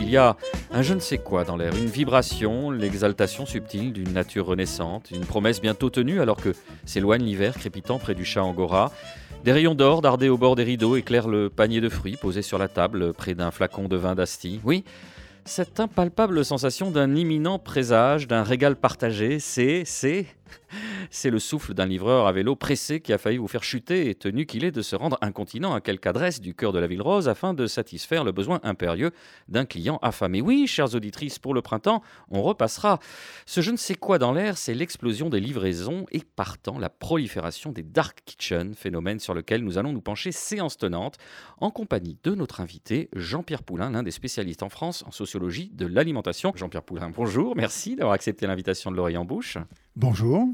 Il y a un je ne sais quoi dans l'air, une vibration, l'exaltation subtile d'une nature renaissante, une promesse bientôt tenue alors que s'éloigne l'hiver crépitant près du chat Angora. Des rayons d'or dardés au bord des rideaux éclairent le panier de fruits posé sur la table près d'un flacon de vin d'Asti. Oui, cette impalpable sensation d'un imminent présage, d'un régal partagé, c'est, c'est, c'est le souffle d'un livreur à vélo pressé qui a failli vous faire chuter et tenu qu'il est de se rendre incontinent à quelque adresse du cœur de la ville rose afin de satisfaire le besoin impérieux d'un client affamé. Oui, chères auditrices, pour le printemps, on repassera. Ce je ne sais quoi dans l'air, c'est l'explosion des livraisons et partant la prolifération des dark kitchens, phénomène sur lequel nous allons nous pencher séance tenante en compagnie de notre invité Jean-Pierre Poulain, l'un des spécialistes en France en sociologie de l'alimentation. Jean-Pierre Poulain, bonjour, merci d'avoir accepté l'invitation de l'Orient Bouche. Bonjour.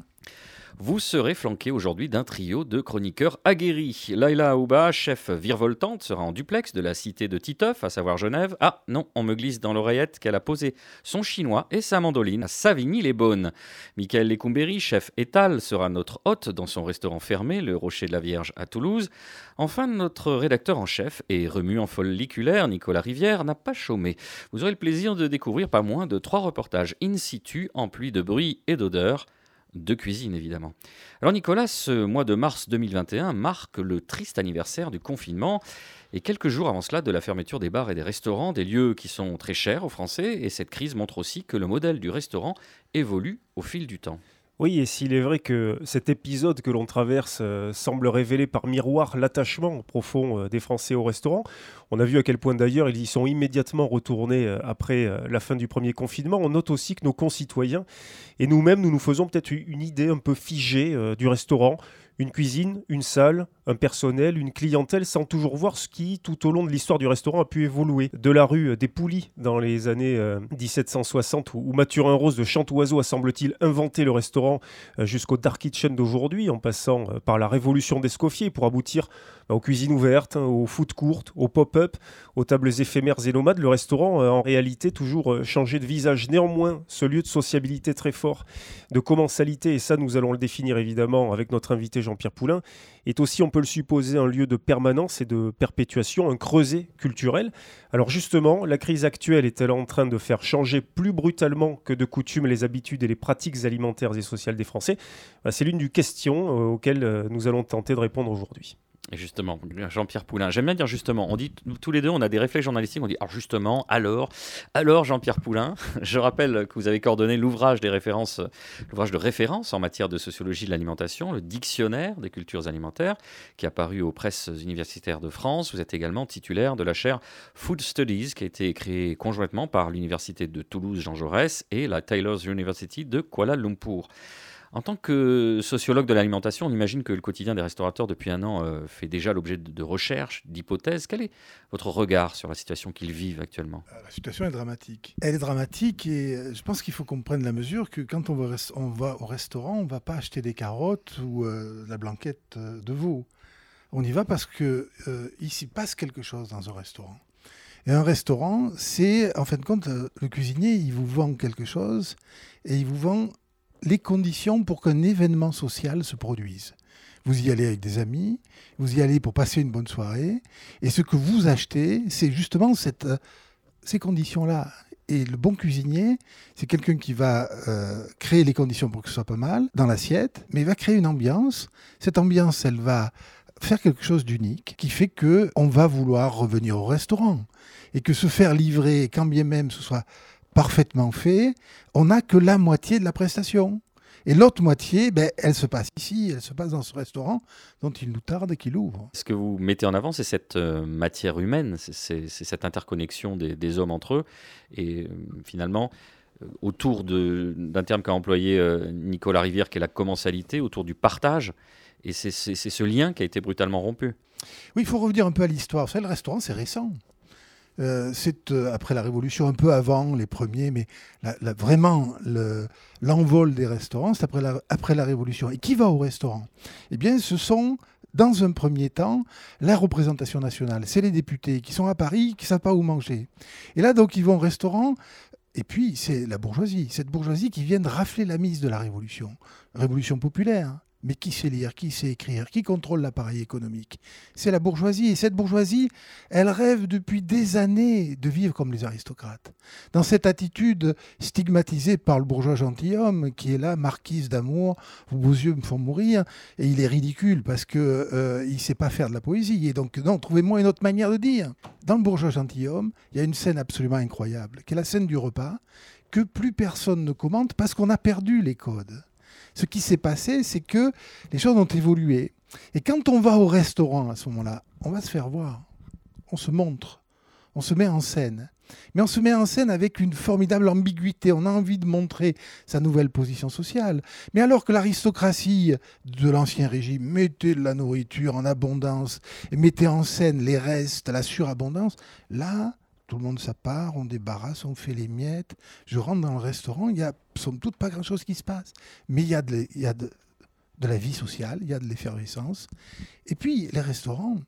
Vous serez flanqué aujourd'hui d'un trio de chroniqueurs aguerris. Laila Aouba, chef virevoltante, sera en duplex de la cité de Titeuf, à savoir Genève. Ah non, on me glisse dans l'oreillette qu'elle a posé son chinois et sa mandoline à Savigny-les-Beaunes. Michael Lecumberi, chef étal, sera notre hôte dans son restaurant fermé, le Rocher de la Vierge à Toulouse. Enfin, notre rédacteur en chef et remuant folliculaire, Nicolas Rivière, n'a pas chômé. Vous aurez le plaisir de découvrir pas moins de trois reportages in situ, emplis de bruit et d'odeur de cuisine évidemment. Alors Nicolas, ce mois de mars 2021 marque le triste anniversaire du confinement et quelques jours avant cela de la fermeture des bars et des restaurants, des lieux qui sont très chers aux Français et cette crise montre aussi que le modèle du restaurant évolue au fil du temps. Oui, et s'il est vrai que cet épisode que l'on traverse euh, semble révéler par miroir l'attachement profond euh, des Français au restaurant, on a vu à quel point d'ailleurs ils y sont immédiatement retournés euh, après la fin du premier confinement. On note aussi que nos concitoyens et nous-mêmes, nous nous faisons peut-être une idée un peu figée du restaurant, une cuisine, une salle, un personnel, une clientèle, sans toujours voir ce qui, tout au long de l'histoire du restaurant, a pu évoluer. De la rue des Poulies dans les années 1760, euh, où Mathurin Rose de Chantoiseau a, semble-t-il, inventé le restaurant, euh, jusqu'au Dark Kitchen d'aujourd'hui, en passant euh, par la révolution d'Escoffier pour aboutir bah, aux cuisines ouvertes, hein, aux food courtes, aux pop-up, aux tables éphémères et nomades, le restaurant a en réalité toujours changé de visage. Néanmoins, ce lieu de sociabilité très fort, de commensalité, et ça nous allons le définir évidemment avec notre invité Jean-Pierre Poulain, est aussi, on peut le supposer, un lieu de permanence et de perpétuation, un creuset culturel. Alors justement, la crise actuelle est-elle en train de faire changer plus brutalement que de coutume les habitudes et les pratiques alimentaires et sociales des Français? Bah, C'est l'une des questions euh, auxquelles euh, nous allons tenter de répondre aujourd'hui. Et justement, Jean-Pierre Poulain, j'aime bien dire justement, on dit tous les deux, on a des réflexes journalistiques, on dit alors justement, alors, alors Jean-Pierre Poulain, je rappelle que vous avez coordonné l'ouvrage des références, l'ouvrage de référence en matière de sociologie de l'alimentation, le dictionnaire des cultures alimentaires, qui a paru aux presses universitaires de France. Vous êtes également titulaire de la chaire Food Studies, qui a été créée conjointement par l'université de Toulouse Jean Jaurès et la Taylor's University de Kuala Lumpur. En tant que sociologue de l'alimentation, on imagine que le quotidien des restaurateurs depuis un an euh, fait déjà l'objet de, recherches, d'hypothèses. Quel est votre regard sur la situation qu'ils vivent actuellement? Euh, La situation est dramatique. Elle est dramatique et euh, je pense qu'il faut qu'on prenne la mesure que quand on va, au restaurant, on ne va pas acheter des carottes ou la blanquette de veau. On y va parce que ici passe quelque chose dans un restaurant. Et un restaurant, c'est, en fin de compte, le cuisinier, il vous vend quelque chose et il vous vend les conditions pour qu'un événement social se produise. Vous y allez avec des amis, vous y allez pour passer une bonne soirée, et ce que vous achetez, c'est justement cette, euh, ces conditions-là. Et le bon cuisinier, c'est quelqu'un qui va euh, créer les conditions pour que ce soit pas mal dans l'assiette, mais il va créer une ambiance. Cette ambiance, elle va faire quelque chose d'unique qui fait que on va vouloir revenir au restaurant et que se faire livrer, quand bien même ce soit parfaitement fait, on n'a que la moitié de la prestation. Et l'autre moitié, ben, elle se passe ici, elle se passe dans ce restaurant dont il nous tarde et qu'il ouvre. Ce que vous mettez en avant, c'est cette euh, matière humaine, c'est cette interconnexion des, hommes entre eux. Et euh, finalement, euh, autour d'un terme qu'a employé Nicolas Rivière, qui est la commensalité, autour du partage. Et c'est ce lien qui a été brutalement rompu. Oui, il faut revenir un peu à l'histoire. Vous savez, le restaurant, c'est récent. Euh, c'est euh, après la Révolution, un peu avant les premiers, mais vraiment l'envol des restaurants, c'est après la, après la Révolution. Et qui va au restaurant? Eh bien, ce sont dans un premier temps, la représentation nationale. C'est les députés qui sont à Paris, qui ne savent pas où manger. Et là, donc, ils vont au restaurant. Et puis, c'est la bourgeoisie, cette bourgeoisie qui vient de rafler la mise de la Révolution. Révolution populaire. Mais qui sait lire, qui sait écrire, qui contrôle l'appareil économique? C'est la bourgeoisie. Et cette bourgeoisie, elle rêve depuis des années de vivre comme les aristocrates. Dans cette attitude stigmatisée par le bourgeois gentilhomme, qui est là, marquise d'amour, vos yeux me font mourir, et il est ridicule parce qu'il euh, ne sait pas faire de la poésie. Et donc, non, trouvez-moi une autre manière de dire. Dans le bourgeois gentilhomme, il y a une scène absolument incroyable, qui est la scène du repas, que plus personne ne commente parce qu'on a perdu les codes ce qui s'est passé, c'est que les choses ont évolué. Et quand on va au restaurant à ce moment-là, on va se faire voir, on se montre, on se met en scène. Mais on se met en scène avec une formidable ambiguïté. On a envie de montrer sa nouvelle position sociale. Mais alors que l'aristocratie de l'Ancien Régime mettait de la nourriture en abondance, et mettait en scène les restes, la surabondance, là, tout le monde part, on débarrasse, on fait les miettes. Je rentre dans le restaurant, il y a somme toute pas grand-chose qui se passe. Mais il y a, de, a la vie sociale, il y a de l'effervescence. Et puis, les restaurants,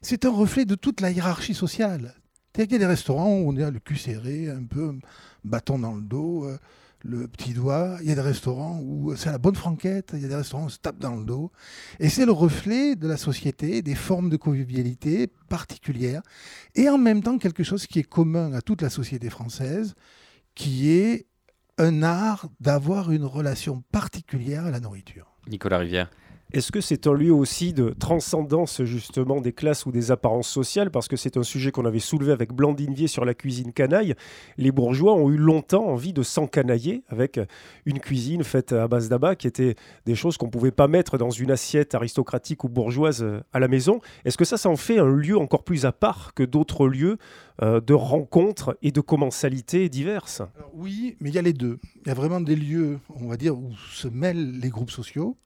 c'est un reflet de toute la hiérarchie sociale. Il y a des restaurants où on est le cul serré, un peu bâton dans le dos. Euh, le petit doigt. Il y a des restaurants où c'est la bonne franquette. Il y a des restaurants où on se tape dans le dos. Et c'est le reflet de la société, des formes de convivialité particulières. Et en même temps, quelque chose qui est commun à toute la société française, qui est un art d'avoir une relation particulière à la nourriture. Nicolas Rivière. Est-ce que c'est un lieu aussi de transcendance justement des classes ou des apparences sociales? Parce que c'est un sujet qu'on avait soulevé avec Blandine Vier sur la cuisine canaille. Les bourgeois ont eu longtemps envie de s'encanailler avec une cuisine faite à base d'abat qui était des choses qu'on ne pouvait pas mettre dans une assiette aristocratique ou bourgeoise euh, à la maison. Est-ce que ça, ça en fait un lieu encore plus à part que d'autres lieux euh, de rencontres et de commensalités diverses? Oui, mais il y a les deux. Il y a vraiment des lieux, on va dire, où se mêlent les groupes sociaux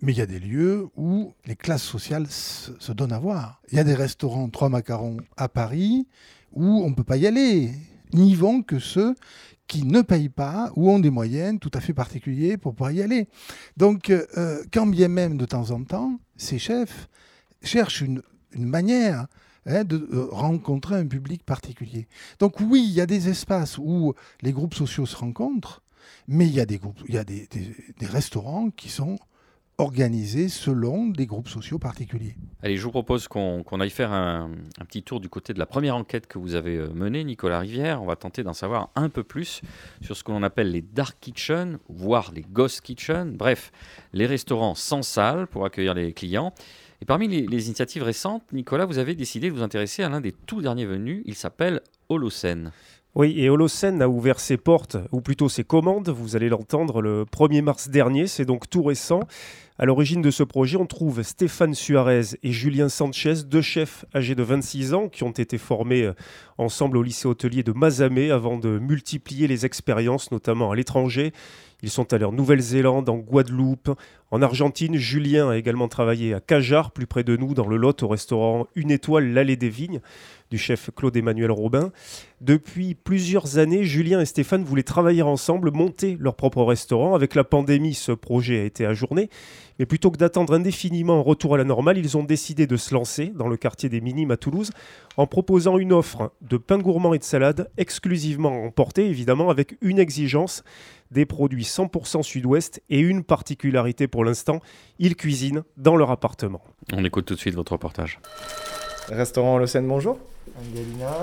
mais il y a des lieux où les classes sociales se, donnent à voir. Il y a des restaurants Trois Macarons à Paris où on ne peut pas y aller. N'y vont que ceux qui ne payent pas ou ont des moyens tout à fait particuliers pour pouvoir y aller. Donc, euh, quand bien même de temps en temps, ces chefs cherchent une, manière hein, de euh, rencontrer un public particulier. Donc oui, il y a des espaces où les groupes sociaux se rencontrent, mais il y a des, groupes, il y a des restaurants qui sont organisés selon des groupes sociaux particuliers. Allez, je vous propose qu'on aille faire un, petit tour du côté de la première enquête que vous avez euh, menée, Nicolas Rivière. On va tenter d'en savoir un peu plus sur ce que l'on appelle les dark kitchens, voire les ghost kitchens, bref, les restaurants sans salle pour accueillir les clients. Et parmi les, les initiatives récentes, Nicolas, vous avez décidé de vous intéresser à l'un des tout derniers venus. Il s'appelle Holocène. Oui, et Holocene a ouvert ses portes, ou plutôt ses commandes, vous allez l'entendre, le 1er mars dernier, c'est donc tout récent. À l'origine de ce projet, on trouve Stéphane Suarez et Julien Sanchez, deux chefs âgés de 26 ans qui ont été formés euh, ensemble au lycée hôtelier de Mazamé avant de multiplier les expériences, notamment à l'étranger. Ils sont allés en Nouvelle-Zélande, en Guadeloupe, en Argentine. Julien a également travaillé à Cajar, plus près de nous, dans le Lot, au restaurant Une Étoile, l'Allée des Vignes du chef Claude-Emmanuel Robin. Depuis plusieurs années, Julien et Stéphane voulaient travailler ensemble, monter leur propre restaurant. Avec la pandémie, ce projet a été ajourné. Mais plutôt que d'attendre indéfiniment un retour à la normale, ils ont décidé de se lancer dans le quartier des Minimes à Toulouse en proposant une offre de pain gourmand et de salade exclusivement emportée, évidemment, avec une exigence des produits 100% sud-ouest et une particularité pour l'instant, ils cuisinent dans leur appartement. On écoute tout de suite votre reportage. Restaurant Le Seine, bonjour. Angelina.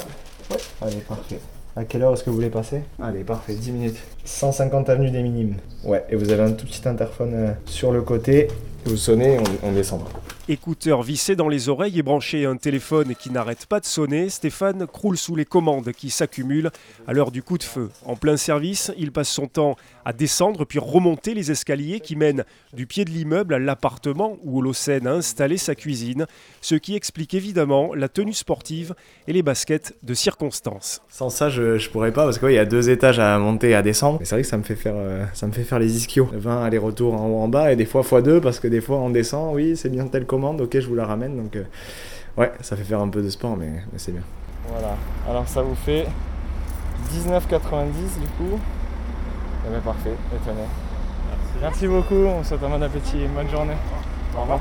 Ouais. Allez, parfait. À quelle heure est-ce que vous voulez passer Allez, parfait, 10 minutes. 150 avenue des Minimes. Ouais, et vous avez un tout petit interphone euh, sur le côté. Vous sonnez, on, on descendra. Écouteur vissé dans les oreilles et branché à un téléphone qui n'arrête pas de sonner, Stéphane croule sous les commandes qui s'accumulent à l'heure du coup de feu. En plein service, il passe son temps à descendre puis remonter les escaliers qui mènent du pied de l'immeuble à l'appartement où Holocène a installé sa cuisine, ce qui explique évidemment la tenue sportive et les baskets de circonstance. Sans ça, je, ne pourrais pas parce qu'il y a deux étages à monter et à descendre. c'est vrai que ça me fait faire, euh, les ischios. 20 allers-retours en haut en bas et des fois x2 parce que des fois on descend, oui, c'est bien tel ok, je vous la ramène. Donc, euh, ouais, ça fait faire un peu de sport, mais, mais c'est bien. Voilà. Alors ça vous fait 19,90 du coup. Eh bien parfait, étonné. Merci. Merci beaucoup, on souhaite un bon appétit et bonne journée. Au revoir.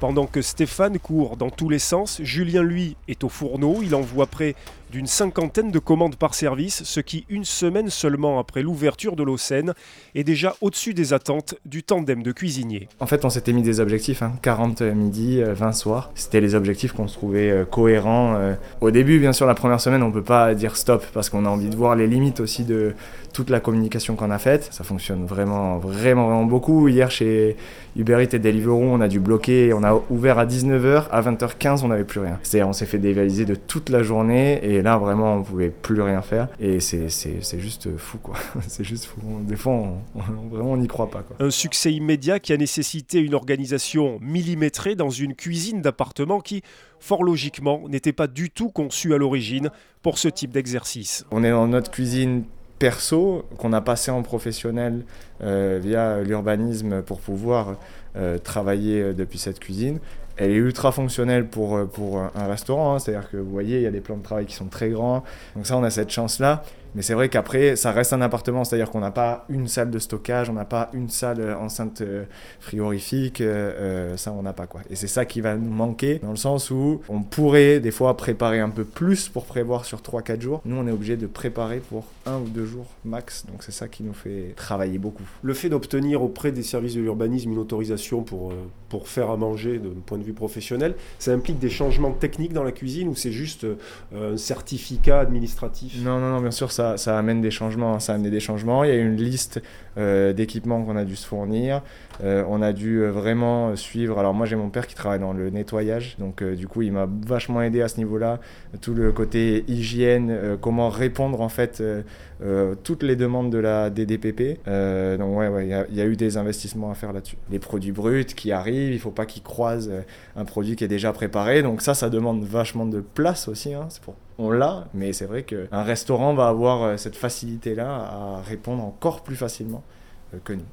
Pendant que Stéphane court dans tous les sens, Julien, lui, est au fourneau. Il envoie près d'une cinquantaine de commandes par service, ce qui, une semaine seulement après l'ouverture de l'Océan, est déjà au-dessus des attentes du tandem de cuisiniers. En fait, on s'était mis des objectifs, 40 hein. midi, 20 soirs. C'était les objectifs qu'on se trouvait euh, cohérents. Euh. Au début, bien sûr, la première semaine, on ne peut pas dire stop parce qu'on a envie de voir les limites aussi de toute la communication qu'on a faite. Ça fonctionne vraiment, vraiment, vraiment beaucoup. Hier, chez Uber Eats et Deliveroo, on a dû bloquer. On a ouvert à 19h, à 20h15, on n'avait plus rien. C'est-à-dire, on s'est fait dévaliser de toute la journée et là, vraiment, on pouvait plus rien faire. Et c'est juste fou, quoi. c'est juste fou. Des fois, on, vraiment, on n'y croit pas. Quoi. Un succès immédiat qui a nécessité une organisation millimétrée dans une cuisine d'appartement qui, fort logiquement, n'était pas du tout conçue à l'origine pour ce type d'exercice. On est dans notre cuisine perso qu'on a passé en professionnel euh, via l'urbanisme pour pouvoir euh, travailler euh, depuis cette cuisine elle est ultra fonctionnelle pour, pour un restaurant. Hein. C'est-à-dire que vous voyez, il y a des plans de travail qui sont très grands. Donc ça, on a cette chance-là. Mais c'est vrai qu'après, ça reste un appartement, c'est-à-dire qu'on n'a pas une salle de stockage, on n'a pas une salle euh, enceinte euh, frigorifique, euh, ça on n'a pas quoi. Et c'est ça qui va nous manquer, dans le sens où on pourrait des fois préparer un peu plus pour prévoir sur 3-4 jours. Nous, on est obligé de préparer pour un ou deux jours max, donc c'est ça qui nous fait travailler beaucoup. Le fait d'obtenir auprès des services de l'urbanisme une autorisation pour, pour faire à manger d'un point de vue professionnel, ça implique des changements techniques dans la cuisine ou c'est juste un certificat administratif? Non, non, non, bien sûr, ça, amène des changements. Ça amène des changements. Il y a une liste euh, d'équipements qu'on a dû se fournir. Euh, on a dû euh, vraiment suivre. Alors moi j'ai mon père qui travaille dans le nettoyage, donc du coup il m'a vachement aidé à ce niveau-là. Tout le côté hygiène, comment répondre en fait toutes les demandes de la DDPP. donc ouais, il y, a eu des investissements à faire là-dessus. Les produits bruts qui arrivent, il faut pas qu'ils croisent un produit qui est déjà préparé. Donc ça, ça demande vachement de place aussi. Hein. C'est pour on l'a, mais c'est vrai qu'un restaurant va avoir euh, cette facilité-là à répondre encore plus facilement euh, que nous.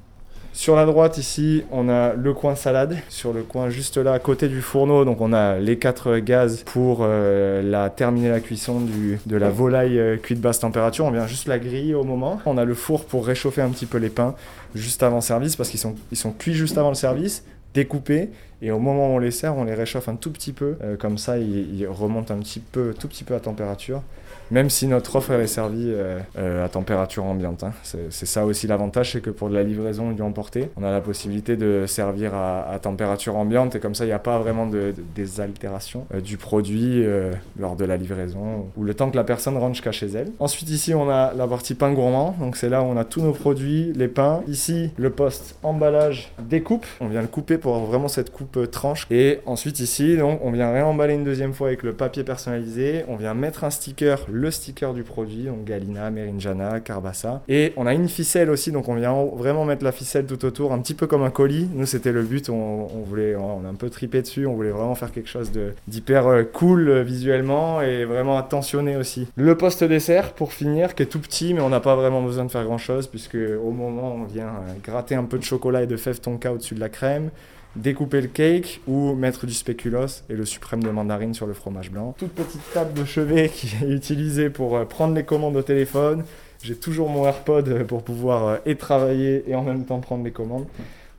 Sur la droite ici, on a le coin salade. Sur le coin juste là, à côté du fourneau, donc on a les quatre gaz pour euh, terminer la cuisson de la volaille cuite basse température. On vient juste la griller au moment. On a le four pour réchauffer un petit peu les pains juste avant service parce qu'ils sont, sont cuits juste avant le service découpés et au moment où on les sert, on les réchauffe un tout petit peu. Euh, comme ça, ils, remontent un petit peu, tout petit peu à température même si notre offre est servie euh, euh, à température ambiante. Hein. C'est ça aussi l'avantage, c'est que pour de la livraison du emporté, on a la possibilité de servir à, température ambiante et comme ça, il n'y a pas vraiment de, désaltération euh, du produit lors de la livraison ou le temps que la personne rentre jusqu'à chez elle. Ensuite, ici, on a la partie pain gourmand, donc c'est là où on a tous nos produits, les pains. Ici, le poste emballage découpe, on vient le couper pour avoir vraiment cette coupe tranche. Et ensuite, ici, donc, on vient réemballer une deuxième fois avec le papier personnalisé, on vient mettre un sticker le sticker du produit, donc Galina, Merinjana, Carbassa. Et on a une ficelle aussi, donc on vient vraiment mettre la ficelle tout autour, un petit peu comme un colis. Nous, c'était le but, on, voulait, on a un peu tripé dessus, on voulait vraiment faire quelque chose d'hyper euh, cool euh, visuellement et vraiment attentionné aussi. Le poste dessert, pour finir, qui est tout petit, mais on n'a pas vraiment besoin de faire grand chose, puisque au moment on vient euh, gratter un peu de chocolat et de fève tonka au-dessus de la crème découper le cake ou mettre du spéculoos et le suprême de mandarine sur le fromage blanc. Toute petite table de chevet qui est utilisée pour euh, prendre les commandes au téléphone. J'ai toujours mon AirPod pour pouvoir euh, et travailler et en même temps prendre les commandes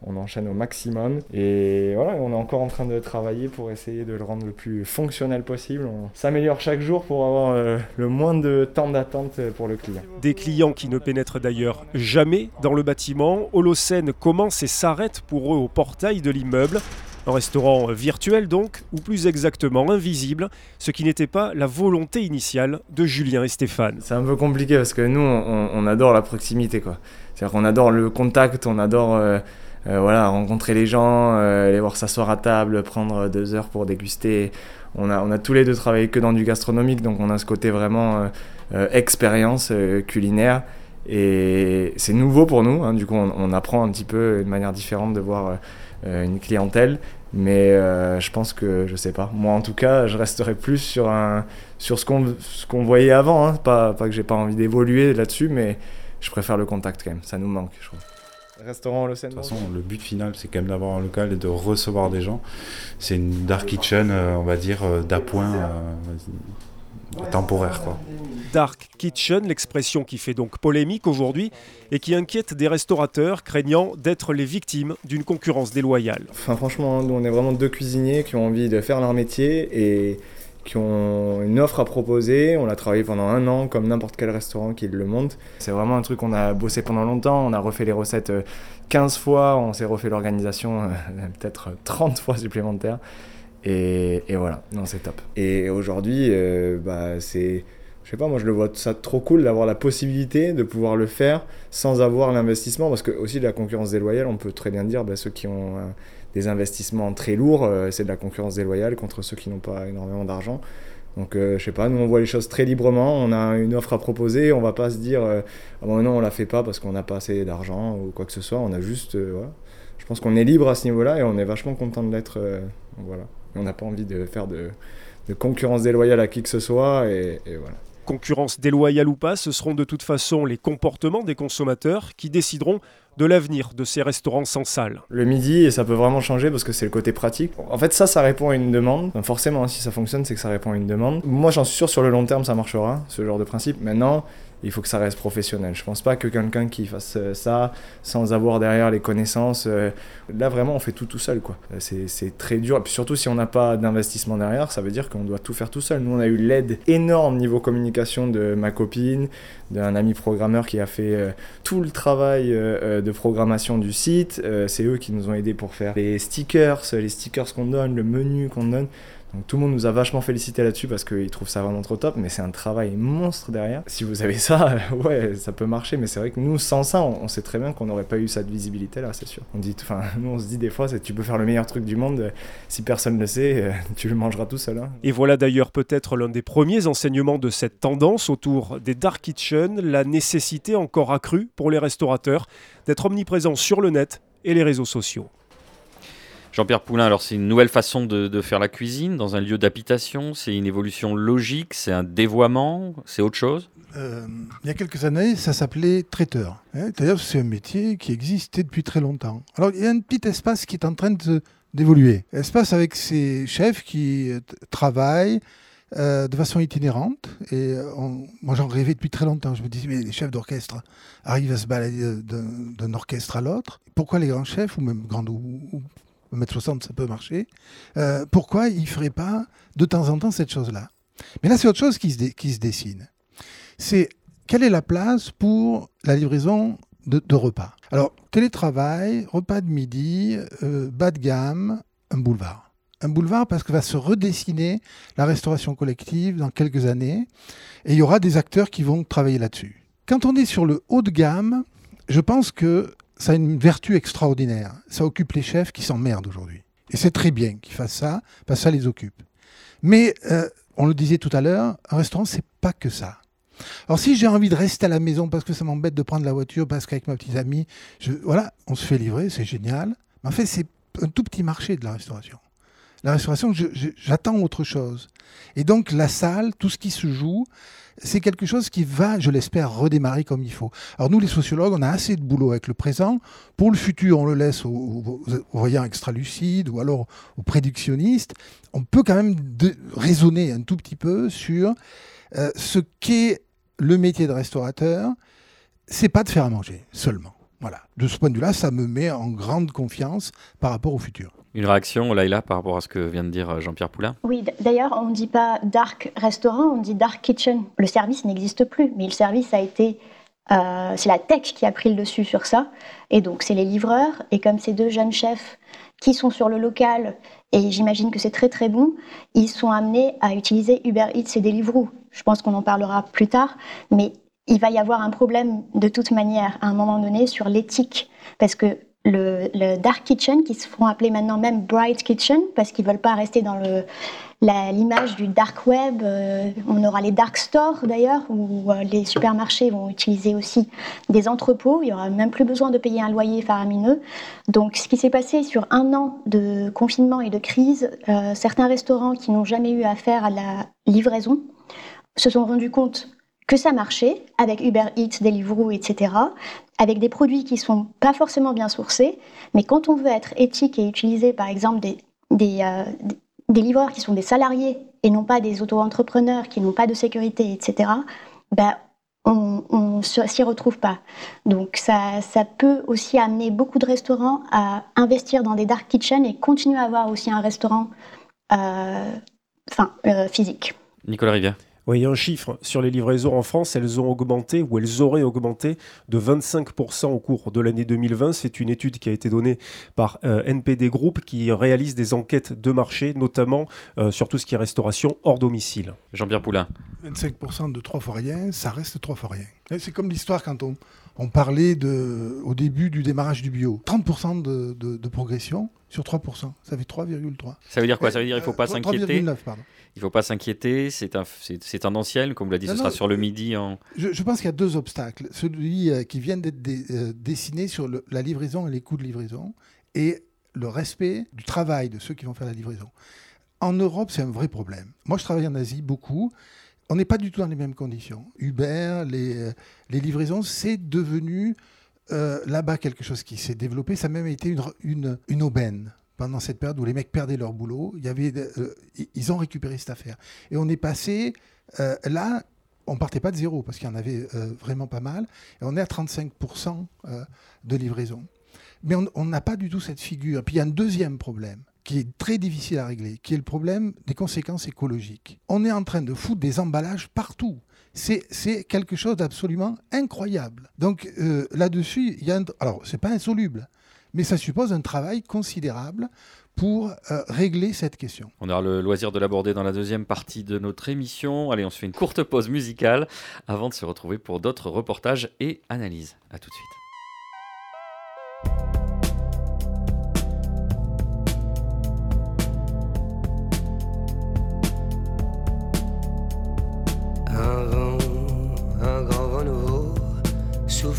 on enchaîne au maximum. Et voilà, on est encore en train de travailler pour essayer de le rendre le plus fonctionnel possible. On s'améliore chaque jour pour avoir euh, le moins de temps d'attente pour le client. Des clients qui ne pénètrent d'ailleurs jamais dans le bâtiment. Holocène commence et s'arrête pour eux au portail de l'immeuble. Un restaurant virtuel donc, ou plus exactement invisible, ce qui n'était pas la volonté initiale de Julien et Stéphane. C'est un peu compliqué parce que nous, on, adore la proximité. quoi. C'est-à-dire qu'on adore le contact, on adore... Euh, euh, voilà, rencontrer les gens, euh, les voir s'asseoir à table, prendre deux heures pour déguster. On a, on a tous les deux travaillé que dans du gastronomique, donc on a ce côté vraiment euh, expérience culinaire. Et c'est nouveau pour nous, hein. du coup on, apprend un petit peu une manière différente de voir une clientèle. Mais je pense que, je sais pas, moi en tout cas, je resterai plus sur, un, sur ce qu'on qu'on voyait avant. Hein. Pas, pas que j'ai pas envie d'évoluer là-dessus, mais je préfère le contact quand même, ça nous manque, je trouve. Restaurant De toute façon, le but final, c'est quand même d'avoir un local et de recevoir des gens. C'est une dark kitchen, euh, on va dire, euh, d'appoint. Euh, temporaire. Quoi. Dark Kitchen, l'expression qui fait donc polémique aujourd'hui et qui inquiète des restaurateurs craignant d'être les victimes d'une concurrence déloyale. Enfin franchement, nous on est vraiment deux cuisiniers qui ont envie de faire leur métier et qui ont une offre à proposer. On l'a travaillé pendant un an comme n'importe quel restaurant qui le monte. C'est vraiment un truc qu'on a bossé pendant longtemps. On a refait les recettes 15 fois, on s'est refait l'organisation peut-être 30 fois supplémentaires. Et, voilà, non, c'est top. Et aujourd'hui, euh, bah, c'est. Je sais pas, moi je le vois ça trop cool d'avoir la possibilité de pouvoir le faire sans avoir l'investissement. Parce que, aussi, de la concurrence déloyale, on peut très bien dire, bah, ceux qui ont des investissements très lourds, euh, c'est de la concurrence déloyale contre ceux qui n'ont pas énormément d'argent. Donc, euh, je sais pas, nous on voit les choses très librement, on a une offre à proposer, on va pas se dire, ah bon, non, on la fait pas parce qu'on n'a pas assez d'argent ou quoi que ce soit, on a juste, voilà. Je pense qu'on est libre à ce niveau-là et on est vachement content de l'être, voilà. On n'a pas envie de faire de, concurrence déloyale à qui que ce soit. Et, voilà. Concurrence déloyale ou pas, ce seront de toute façon les comportements des consommateurs qui décideront de l'avenir de ces restaurants sans salle. Le midi, ça peut vraiment changer parce que c'est le côté pratique. En fait, ça, ça répond à une demande. forcément, si ça fonctionne, c'est que ça répond à une demande. Moi, j'en suis sûr, sur le long terme, ça marchera, ce genre de principe. Maintenant, il faut que ça reste professionnel. Je pense pas que quelqu'un qui fasse euh, ça sans avoir derrière les connaissances. Euh, là, vraiment, on fait tout tout seul. quoi. Euh, c'est très dur. Et puis surtout, si on n'a pas d'investissement derrière, ça veut dire qu'on doit tout faire tout seul. Nous, on a eu l'aide énorme niveau communication de ma copine, d'un ami programmeur qui a fait tout le travail de programmation du site. C'est eux qui nous ont aidés pour faire les stickers, les stickers qu'on donne, le menu qu'on donne. Tout le monde nous a vachement félicité là-dessus parce qu'ils trouvent ça vraiment trop top, mais c'est un travail monstre derrière. Si vous avez ça, ouais, ça peut marcher, mais c'est vrai que nous, sans ça, on, sait très bien qu'on n'aurait pas eu cette visibilité-là, c'est sûr. On dit, enfin, nous, on se dit des fois, tu peux faire le meilleur truc du monde, si personne ne sait, tu le mangeras tout seul. Hein. Et voilà d'ailleurs peut-être l'un des premiers enseignements de cette tendance autour des dark kitchens, la nécessité encore accrue pour les restaurateurs d'être omniprésents sur le net et les réseaux sociaux. Jean-Pierre Poulain, alors c'est une nouvelle façon de, faire la cuisine dans un lieu d'habitation, c'est une évolution logique, c'est un dévoiement, c'est autre chose? Euh, il y a quelques années, ça s'appelait traiteur. Hein. D'ailleurs, c'est un métier qui existait depuis très longtemps. Alors, il y a un petit espace qui est en train d'évoluer. Espace avec ces chefs qui euh, travaillent euh, de façon itinérante. Et moi, j'en rêvais depuis très longtemps. Je me disais, mais les chefs d'orchestre arrivent à se balader d'un orchestre à l'autre. Pourquoi les grands chefs, ou même grands ou, 1m60, ça peut marcher. Euh, pourquoi il ne ferait pas de temps en temps cette chose-là? Mais là, c'est autre chose qui se, dessine. C'est quelle est la place pour la livraison de, repas? Alors, télétravail, repas de midi, euh, bas de gamme, un boulevard. Un boulevard parce que va se redessiner la restauration collective dans quelques années et il y aura des acteurs qui vont travailler là-dessus. Quand on est sur le haut de gamme, je pense que ça a une vertu extraordinaire. Ça occupe les chefs qui s'emmerdent aujourd'hui. Et c'est très bien qu'ils fassent ça, parce que ça les occupe. Mais euh, on le disait tout à l'heure, un restaurant, c'est pas que ça. Alors si j'ai envie de rester à la maison parce que ça m'embête de prendre la voiture, parce qu'avec ma petite amie, je, voilà, on se fait livrer, c'est génial. Mais en fait, c'est un tout petit marché de la restauration. La restauration, j'attends autre chose. Et donc la salle, tout ce qui se joue, c'est quelque chose qui va, je l'espère, redémarrer comme il faut. Alors nous, les sociologues, on a assez de boulot avec le présent. Pour le futur, on le laisse aux, voyants extra-lucides ou alors aux prédictionnistes. On peut quand même raisonner un tout petit peu sur euh, ce qu'est le métier de restaurateur. C'est pas de faire à manger seulement. Voilà. De ce point de vue-là, ça me met en grande confiance par rapport au futur. Une réaction, Laïla, par rapport à ce que vient de dire euh, Jean-Pierre Poulain Oui, d'ailleurs, on ne dit pas dark restaurant, on dit dark kitchen. Le service n'existe plus, mais le service a été. Euh, c'est la tech qui a pris le dessus sur ça. Et donc, c'est les livreurs. Et comme ces deux jeunes chefs qui sont sur le local, et j'imagine que c'est très très bon, ils sont amenés à utiliser Uber Eats et Deliveroo. Je pense qu'on en parlera plus tard, mais il va y avoir un problème de toute manière à un moment donné sur l'éthique. Parce que le, dark kitchen, qui se font appeler maintenant même bright kitchen, parce qu'ils veulent pas rester dans l'image du dark web. Euh, on aura les dark stores d'ailleurs, où euh, les supermarchés vont utiliser aussi des entrepôts. Il y aura même plus besoin de payer un loyer faramineux. Donc, ce qui s'est passé sur un an de confinement et de crise, euh, certains restaurants qui n'ont jamais eu affaire à la livraison se sont rendus compte que ça marchait avec Uber Eats, Deliveroo, etc avec des produits qui sont pas forcément bien sourcés, mais quand on veut être éthique et utiliser par exemple des, des, euh, livreurs qui sont des salariés et non pas des auto-entrepreneurs qui n'ont pas de sécurité, etc., ben, on ne s'y retrouve pas. Donc ça, ça, peut aussi amener beaucoup de restaurants à investir dans des dark kitchens et continuer à avoir aussi un restaurant euh, enfin, euh, physique. Nicolas Rivière. Oui, il y a un chiffre. Sur les livraisons en France, elles ont augmenté ou elles auraient augmenté de 25% au cours de l'année 2020. C'est une étude qui a été donnée par euh, NPD Group qui réalise des enquêtes de marché, notamment euh, sur tout ce qui est restauration hors domicile. Jean-Pierre Poulain. 25% de trois fois rien, ça reste trois fois rien. C'est comme l'histoire quand on, on parlait de, au début du démarrage du bio. 30% de, de, progression sur 3%. Ça fait 3,3. Ça veut dire quoi? Ça veut dire qu'il ne faut pas s'inquiéter Il ne faut pas s'inquiéter, c'est tendanciel, comme vous l'a dit, ce sera sur le midi. En... Je, pense qu'il y a deux obstacles. Celui euh, qui vient d'être euh, dessiné sur la livraison et les coûts de livraison, et le respect du travail de ceux qui vont faire la livraison. En Europe, c'est un vrai problème. Moi, je travaille en Asie beaucoup on n'est pas du tout dans les mêmes conditions. Uber, les, les livraisons, c'est devenu euh, là-bas quelque chose qui s'est développé. Ça a même été une, aubaine pendant cette période où les mecs perdaient leur boulot. Euh, ils ont récupéré cette affaire. Et on est passé euh, là. On partait pas de zéro parce qu'il y en avait vraiment pas mal. Et on est à 35% de livraison. Mais on n'a pas du tout cette figure. Puis il y a un deuxième problème qui est très difficile à régler, qui est le problème des conséquences écologiques. On est en train de foutre des emballages partout. C'est quelque chose d'absolument incroyable. Donc euh, là-dessus, il y a alors c'est pas insoluble, mais ça suppose un travail considérable pour euh, régler cette question. On aura le loisir de l'aborder dans la deuxième partie de notre émission. Allez, on se fait une courte pause musicale avant de se retrouver pour d'autres reportages et analyses. À tout de suite.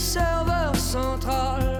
serveur central.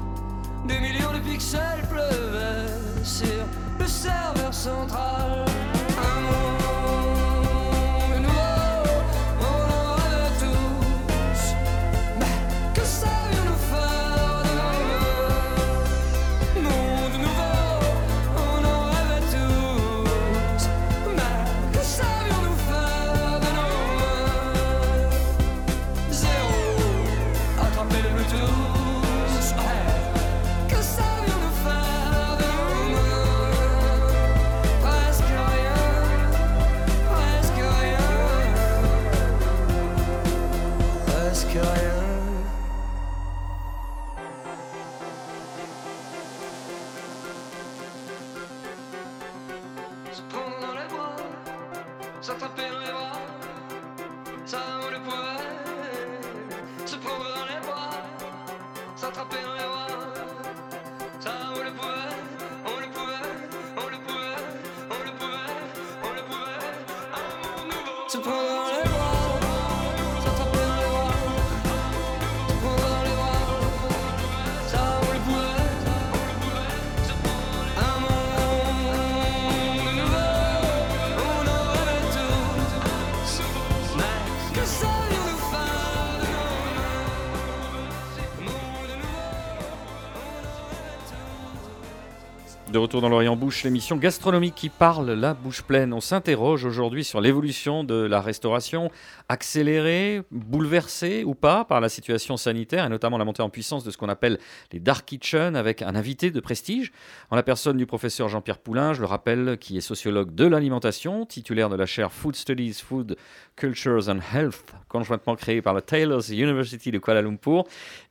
Des millions de pixels pleuvaient sur le serveur central. De retour dans l'Orient Bouche, l'émission gastronomique qui parle la bouche pleine. On s'interroge aujourd'hui sur l'évolution de la restauration, accélérée, bouleversée ou pas par la situation sanitaire et notamment la montée en puissance de ce qu'on appelle les dark kitchens avec un invité de prestige en la personne du professeur Jean-Pierre Poulain, je le rappelle, qui est sociologue de l'alimentation, titulaire de la chaire Food Studies, Food Cultures and Health, conjointement créée par la Taylor's University de Kuala Lumpur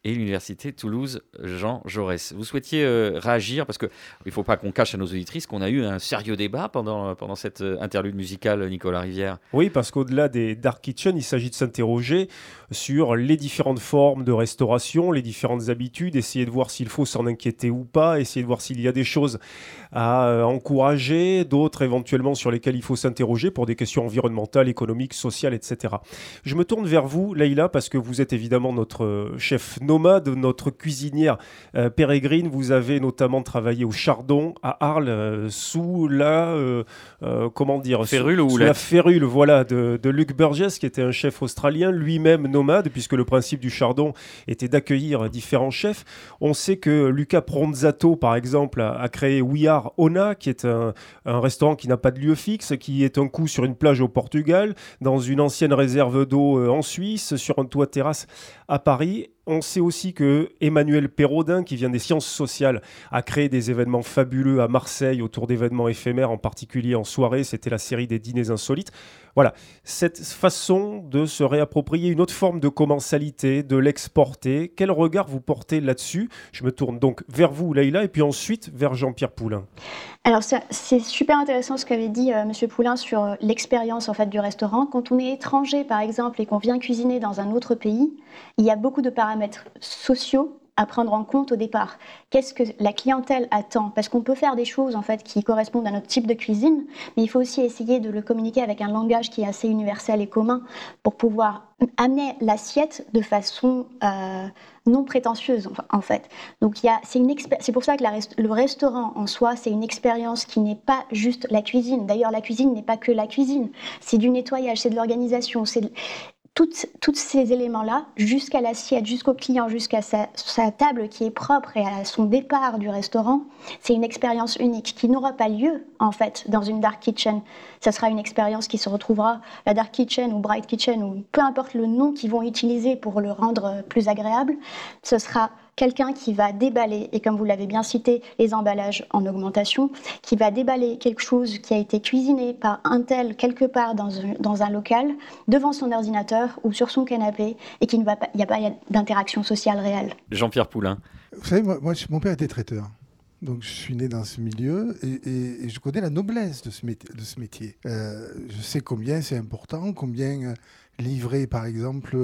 et l'Université Toulouse Jean Jaurès. Vous souhaitiez euh, réagir parce qu'il ne faut pas qu'on cache à nos auditrices qu'on a eu un sérieux débat pendant, pendant cette euh, interlude musicale, Nicolas Rivière. Oui, parce qu'au-delà des dark kitchens, il s'agit de s'interroger sur les différentes formes de restauration, les différentes habitudes, essayer de voir s'il faut s'en inquiéter ou pas, essayer de voir s'il y a des choses à euh, encourager, d'autres éventuellement sur lesquelles il faut s'interroger pour des questions environnementales, économiques, sociales, etc. Je me tourne vers vous, Leïla, parce que vous êtes évidemment notre chef nomade, notre cuisinière euh, pérégrine. Vous avez notamment travaillé au Chardon à Arles euh, sous la comment dire férule sous, la férule voilà de, de, Luc Burgess qui était un chef australien lui-même nomade puisque le principe du Chardon était d'accueillir différents chefs. On sait que Luca Pronzato par exemple a, a créé We Are Ona qui est un, un restaurant qui n'a pas de lieu fixe, qui est un coup sur une plage au Portugal, dans une ancienne réserve d'eau en Suisse, sur un toit terrasse à Paris on sait aussi que Emmanuel Perraudin, qui vient des sciences sociales, a créé des événements fabuleux à Marseille autour d'événements éphémères, en particulier en soirée. C'était la série des dîners insolites. Voilà, cette façon de se réapproprier une autre forme de commensalité, de l'exporter, quel regard vous portez là-dessus? Je me tourne donc vers vous, Leïla, et puis ensuite vers Jean-Pierre Poulain. Alors c'est super intéressant ce qu'avait dit euh, Monsieur Poulain sur euh, l'expérience en fait du restaurant. Quand on est étranger par exemple et qu'on vient cuisiner dans un autre pays, il y a beaucoup de paramètres sociaux à prendre en compte au départ. Qu'est-ce que la clientèle attend? Parce qu'on peut faire des choses en fait qui correspondent à notre type de cuisine, mais il faut aussi essayer de le communiquer avec un langage qui est assez universel et commun pour pouvoir amener l'assiette de façon euh, non prétentieuse en fait. Donc c'est pour ça que le restaurant en soi c'est une expérience qui n'est pas juste la cuisine. D'ailleurs la cuisine n'est pas que la cuisine, c'est du nettoyage, c'est de l'organisation, c'est tous ces éléments-là, jusqu'à l'assiette, jusqu'au client, jusqu'à sa, table qui est propre et à son départ du restaurant, c'est une expérience unique qui n'aura pas lieu en fait dans une dark kitchen. Ça sera une expérience qui se retrouvera la dark kitchen ou bright kitchen ou peu importe le nom qu'ils vont utiliser pour le rendre plus agréable. Ce sera quelqu'un qui va déballer, et comme vous l'avez bien cité, les emballages en augmentation, qui va déballer quelque chose qui a été cuisiné par un tel quelque part dans un, dans un local, devant son ordinateur ou sur son canapé, et qui ne va pas, il n'y a pas d'interaction sociale réelle. Jean-Pierre Poulain. Vous savez, moi, mon père était traiteur. Donc je suis né dans ce milieu et, je connais la noblesse de ce métier. De ce métier. Euh, je sais combien c'est important, combien euh, livrer par exemple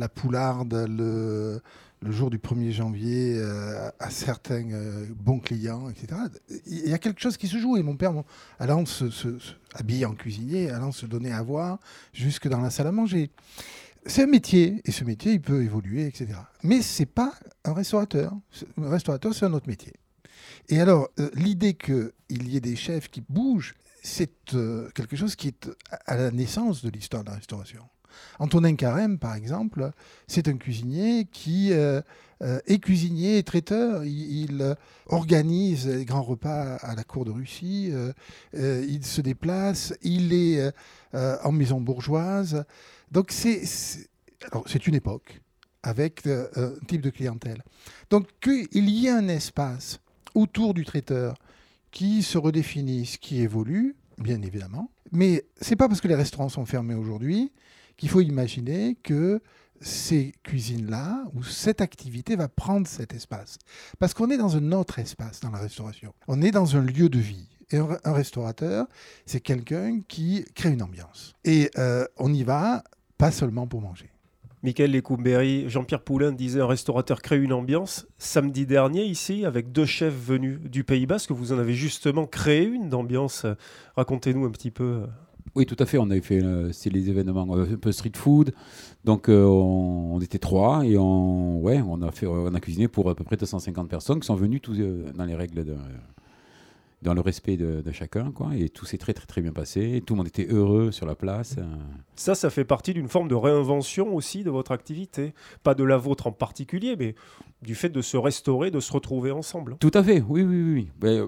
la poularde, le, le jour du 1er janvier euh, à certains euh, bons clients, etc. Il y a quelque chose qui se joue. Et mon père, allant se, habiller en cuisinier, allant se donner à voir jusque dans la salle à manger. C'est un métier, et ce métier, il peut évoluer, etc. Mais c'est pas un restaurateur. Un restaurateur, c'est un autre métier. Et alors, euh, l'idée qu'il y ait des chefs qui bougent, c'est quelque chose qui est à la naissance de l'histoire de la restauration. Antonin Carême, par exemple, c'est un cuisinier qui euh, euh, est cuisinier et traiteur. Il, euh, organise les grands repas à la cour de Russie. il se déplace. Il est en maison bourgeoise. Donc c'est une époque avec un type de clientèle. Donc qu'il y ait un espace autour du traiteur qui se redéfinisse, qui évolue, bien évidemment. Mais c'est pas parce que les restaurants sont fermés aujourd'hui qu'il faut imaginer que ces cuisines-là, ou cette activité va prendre cet espace. Parce qu'on est dans un autre espace dans la restauration. On est dans un lieu de vie. Et un, restaurateur, c'est quelqu'un qui crée une ambiance. Et euh, on y va pas seulement pour manger. Michael Lecumberri, Jean-Pierre Poulain disait un restaurateur crée une ambiance. Samedi dernier, ici, avec deux chefs venus du Pays Basque, vous en avez justement créé une d'ambiance. Racontez-nous un petit peu oui, tout à fait. On avait fait euh, c'est les événements un peu street food. Donc euh, on, était trois et on, ouais, on, a fait, on a cuisiné pour à peu près 250 personnes qui sont venues tous, euh, dans les règles de, dans le respect de, chacun, quoi. Et tout s'est très, très, très bien passé. Tout le monde était heureux sur la place. Ça, ça fait partie d'une forme de réinvention aussi de votre activité. Pas de la vôtre en particulier, mais du fait de se restaurer, de se retrouver ensemble. Tout à fait, oui, oui, oui.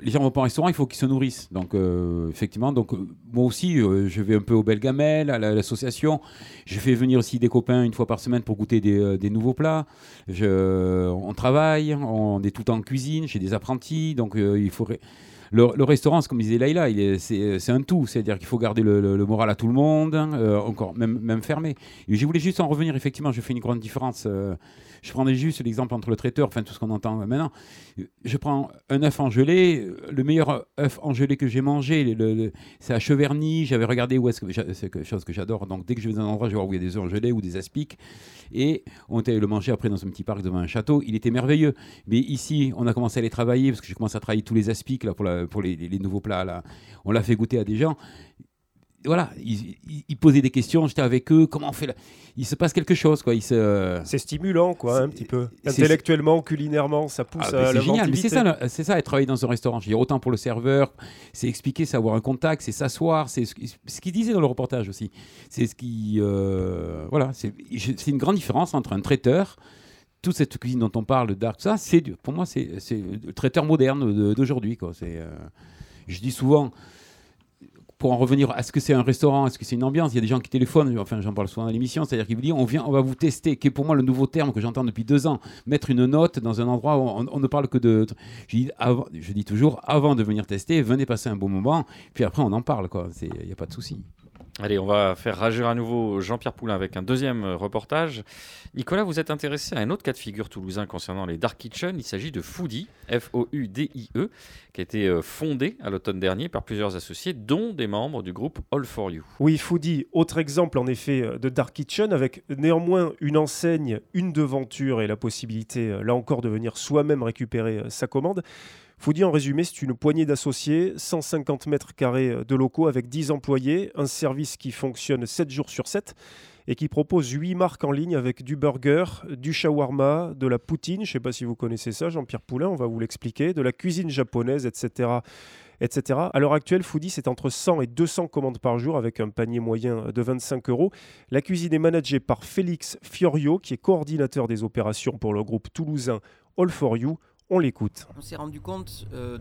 Les gens vont pas au restaurant, il faut qu'ils se nourrissent. Donc, euh, effectivement, donc, euh, moi aussi, euh, je vais un peu au Belgamel, à la- l'association. Je fais venir aussi des copains une fois par semaine pour goûter des, nouveaux plats. Je, on travaille, on est tout le temps en cuisine, j'ai des apprentis. Donc, il faudrait. Le, restaurant, c'est comme disait Laïla, est- c'est un tout. C'est-à-dire qu'il faut garder le, moral à tout le monde, euh, encore, même, fermé. Je voulais juste en revenir, effectivement, je fais une grande différence. euh, je prendrais juste l'exemple entre le traiteur, enfin tout ce qu'on entend maintenant. Je prends un œuf en gelée, le meilleur œuf en gelée que j'ai mangé, c'est à Cheverny. J'avais regardé où est-ce que c'est quelque chose que j'adore. Donc dès que je vais dans un endroit, je vais voir où il y a des œufs en gelée ou des aspics. Et on était allé le manger après dans un petit parc devant un château. Il était merveilleux. Mais ici, on a commencé à les travailler parce que j'ai commencé à travailler tous les aspics là, pour, la- pour les, nouveaux plats. Là. On l'a fait goûter à des gens. Voilà, ils, ils- ils posaient des questions, j'étais avec eux, comment on fait là Il se passe quelque chose, quoi. Se... C'est stimulant, quoi, un petit peu. Intellectuellement, culinairement, ça pousse Ah, à c'est génial, mais c'est ça, c'est ça, être travailler dans un restaurant. Je veux dire, autant pour le serveur, c'est expliquer, c'est avoir un contact, c'est s'asseoir, c'est ce, ce qu'il disait dans le reportage aussi. C'est ce qui, euh, voilà, c'est une grande différence entre un traiteur. Toute cette cuisine dont on parle, dark, ça, c'est pour moi, c'est le traiteur moderne de- d'aujourd'hui. euh, je dis souvent, pour en revenir, est-ce que c'est un restaurant, est-ce que c'est une ambiance Il y a des gens qui téléphonent, enfin j'en parle souvent dans l'émission, c'est-à-dire qu'ils vous disent on vient, on va vous tester, qui est pour moi le nouveau terme que j'entends depuis deux ans, mettre une note dans un endroit où on, ne parle que de. Je dis, je dis toujours, avant de venir tester, venez passer un bon moment, puis après on en parle, quoi. Il n'y a pas de souci. Allez, on va faire rager à nouveau Jean-Pierre Poulain avec un deuxième reportage. Nicolas, vous êtes intéressé à un autre cas de figure toulousain concernant les Dark Kitchen. Il s'agit de Foodie, F-O-U-D-I-E, qui a été euh, fondé à l'automne dernier par plusieurs associés, dont des membres du groupe All for You. Oui, Foodie, autre exemple en effet euh, de Dark Kitchen, avec néanmoins une enseigne, une devanture et la possibilité, euh, là encore, de venir soi-même récupérer sa commande. Foodie, en résumé, c'est une poignée d'associés, 150 mètres carrés euh, de locaux avec 10 employés, un service qui fonctionne 7 jours sur 7 et qui propose 8 marques en ligne avec du burger, du shawarma, de la poutine, je ne sais pas si vous connaissez ça, Jean-Pierre Poulain, on va vous l'expliquer, de la cuisine japonaise, etc etc. À l'heure actuelle, Foodie, c'est entre 100 et 200 commandes par jour avec un panier moyen de 25 euros. La cuisine est managée par Félix Fiorio, qui est coordinateur des opérations pour le groupe toulousain All for You. On l'écoute. On s'est rendu compte, euh,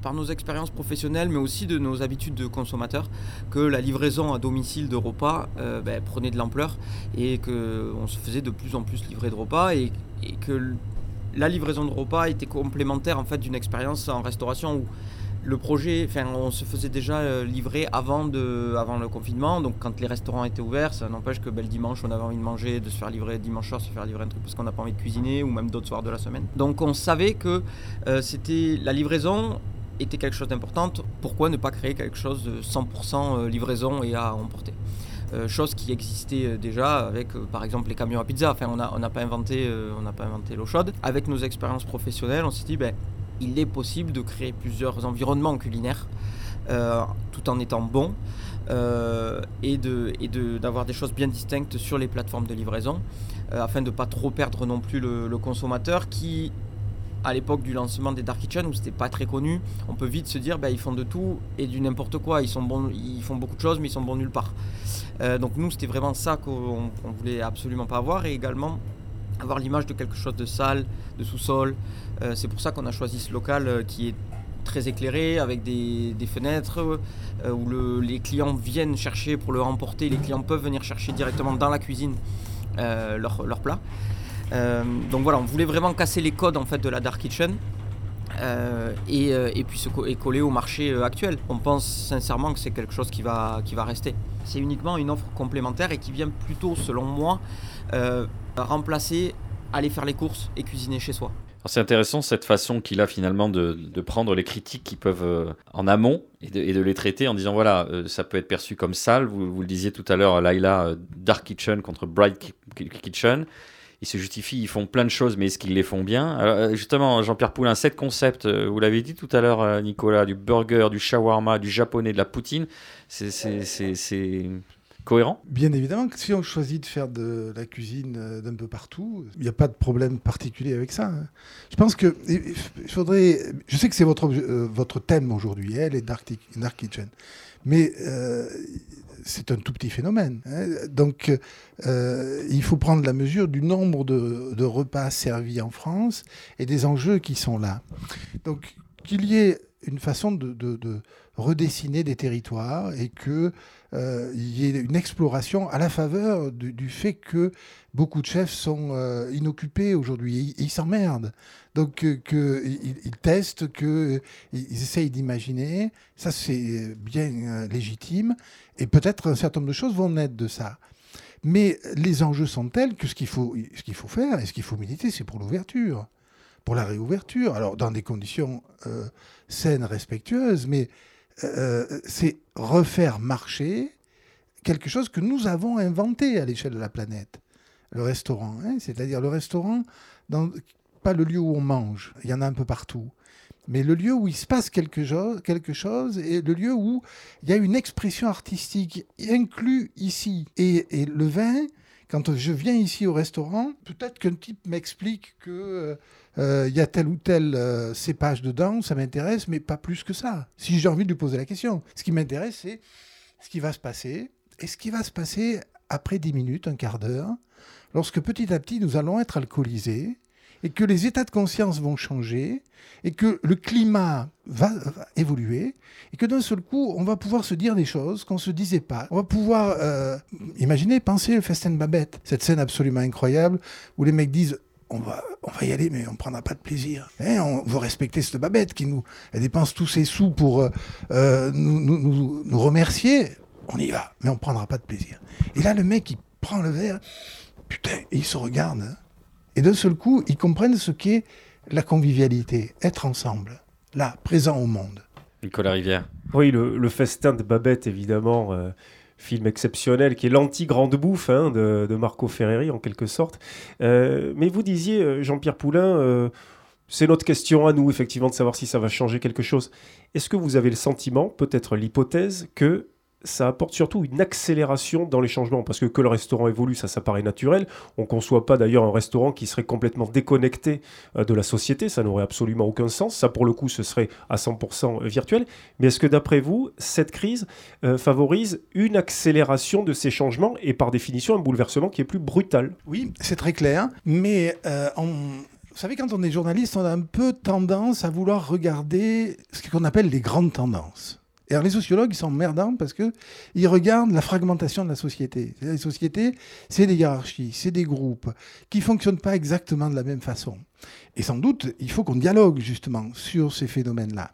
par nos expériences professionnelles, mais aussi de nos habitudes de consommateurs, que la livraison à domicile de repas euh, ben, prenait de l'ampleur et qu'on se faisait de plus en plus livrer de repas et, que la livraison de repas était complémentaire en fait d'une expérience en restauration où le projet, enfin, on se faisait déjà euh, livrer avant, de, avant le confinement. Donc, quand les restaurants étaient ouverts, ça n'empêche que ben, le dimanche, on avait envie de manger, de se faire livrer dimanche soir, se faire livrer un truc parce qu'on n'a pas envie de cuisiner ou même d'autres soirs de la semaine. Donc, on savait que euh, c'était la livraison était quelque chose d'important. Pourquoi ne pas créer quelque chose de 100% livraison et à emporter? Euh, chose qui existait euh, déjà avec euh, par exemple les camions à pizza. Enfin, on n'a on pas inventé, euh, on n'a pas inventé l'eau chaude. Avec nos expériences professionnelles, on s'est dit, ben, il est possible de créer plusieurs environnements culinaires euh, tout en étant bon euh, et et de- d'avoir des choses bien distinctes sur les plateformes de livraison euh, afin de pas trop perdre non plus le, consommateur qui à l'époque du lancement des Dark Kitchen où c'était pas très connu, on peut vite se dire bah, ils font de tout et du n'importe quoi. Ils sont bons, ils font beaucoup de choses mais ils sont bons nulle part. Donc nous c'était vraiment ça qu'on voulait absolument pas avoir et également avoir l'image de quelque chose de sale, de sous-sol. Euh, c'est pour ça qu'on a choisi ce local euh, qui est très éclairé avec des, fenêtres euh, où le- les clients viennent chercher pour le remporter. Les clients peuvent venir chercher directement dans la cuisine leur, plat. Donc voilà, on voulait vraiment casser les codes en fait de la dark kitchen. et, puis se coller au marché actuel. On pense sincèrement que c'est quelque chose qui va, rester. C'est uniquement une offre complémentaire et qui vient plutôt, selon moi, remplacer aller faire les courses et cuisiner chez soi. C'est intéressant cette façon qu'il a finalement de, prendre les critiques qui peuvent euh, en amont et de, les traiter en disant voilà, euh, ça peut être perçu comme sale. Vous, le disiez tout à l'heure, Laila, euh, Dark Kitchen contre Bright Ki- Ki- Kitchen. Ils se justifient, ils font plein de choses, mais est-ce qu'ils les font bien? Alors, Justement, Jean-Pierre Poulain, sept concepts, euh, vous l'avez dit tout à l'heure, Nicolas, du burger, du shawarma, du japonais, de la poutine, c'est Bien évidemment si on choisit de faire de la cuisine euh, d'un peu partout, il n'y a pas de problème particulier avec ça. hein. Je pense que il faudrait. Je sais que c'est votre, euh, votre thème aujourd'hui, hein, les dark, mais euh, c'est un tout petit phénomène. hein. Donc, il faut prendre la mesure du nombre de, repas servis en France et des enjeux qui sont là. Donc, qu'il y ait une façon de redessiner des territoires et qu'il y ait une exploration à la faveur du, fait que beaucoup de chefs sont euh, inoccupés aujourd'hui. Ils s'emmerdent. Donc, euh, que, ils, testent, qu'ils ils essayent d'imaginer. Ça, c'est bien euh, légitime. Et peut-être un certain nombre de choses vont naître de ça. Mais les enjeux sont tels que ce qu'il faut, ce qu'il faut faire et ce qu'il faut militer, c'est pour l'ouverture, pour la réouverture. Alors, dans des conditions euh, saines, respectueuses, mais euh, c'est refaire marcher quelque chose que nous avons inventé à l'échelle de la planète, le restaurant. hein. C'est-à-dire le restaurant, dans, pas le lieu où on mange, il y en a un peu partout, mais le lieu où il se passe quelque chose, quelque chose et le lieu où il y a une expression artistique inclus ici. Et, et le vin, quand je viens ici au restaurant, peut-être qu'un type m'explique que euh, il y a tel ou tel euh, cépage dedans, ça m'intéresse, mais pas plus que ça. Si j'ai envie de lui poser la question, ce qui m'intéresse, c'est ce qui va se passer et ce qui va se passer après 10 minutes, un quart d'heure, lorsque petit à petit nous allons être alcoolisés et que les états de conscience vont changer et que le climat va, évoluer et que d'un seul coup on va pouvoir se dire des choses qu'on ne se disait pas. On va pouvoir euh, imaginer, penser le festin de Babette, cette scène absolument incroyable où les mecs disent on va, on va y aller, mais on ne prendra pas de plaisir. Hein, on veut respecter cette babette qui nous elle dépense tous ses sous pour euh, euh, nous, nous- nous- nous remercier. On y va, mais on ne prendra pas de plaisir. Et là, le mec, il prend le verre, putain, et il se regarde. hein. Et d'un seul coup, ils comprennent ce qu'est la convivialité, être ensemble, là, présent au monde. Nicolas Rivière. Oui, le, le festin de Babette, évidemment, euh, film exceptionnel, qui est l'anti-grande bouffe hein, de, Marco Ferreri, en quelque sorte. Euh, mais vous disiez, euh, Jean-Pierre Poulain, euh, c'est notre question à nous, effectivement, de savoir si ça va changer quelque chose. Est-ce que vous avez le sentiment, peut-être l'hypothèse, que ça apporte surtout une accélération dans les changements Parce que que le restaurant évolue, ça, ça paraît naturel. On ne conçoit pas d'ailleurs un restaurant qui serait complètement déconnecté euh, de la société. Ça n'aurait absolument aucun sens. Ça, pour le coup, ce serait à 100% virtuel. Mais est-ce que d'après vous, cette crise euh, favorise une accélération de ces changements et par définition un bouleversement qui est plus brutal? Oui, c'est très clair, mais euh, vous savez, quand on est journaliste, on a un peu tendance à vouloir regarder ce qu'on appelle les grandes tendances. Alors, les sociologues, ils sont merdants parce que ils regardent la fragmentation de la société. Les sociétés, c'est des hiérarchies, c'est des groupes qui fonctionnent pas exactement de la même façon. Et sans doute, il faut qu'on dialogue justement sur ces phénomènes-là.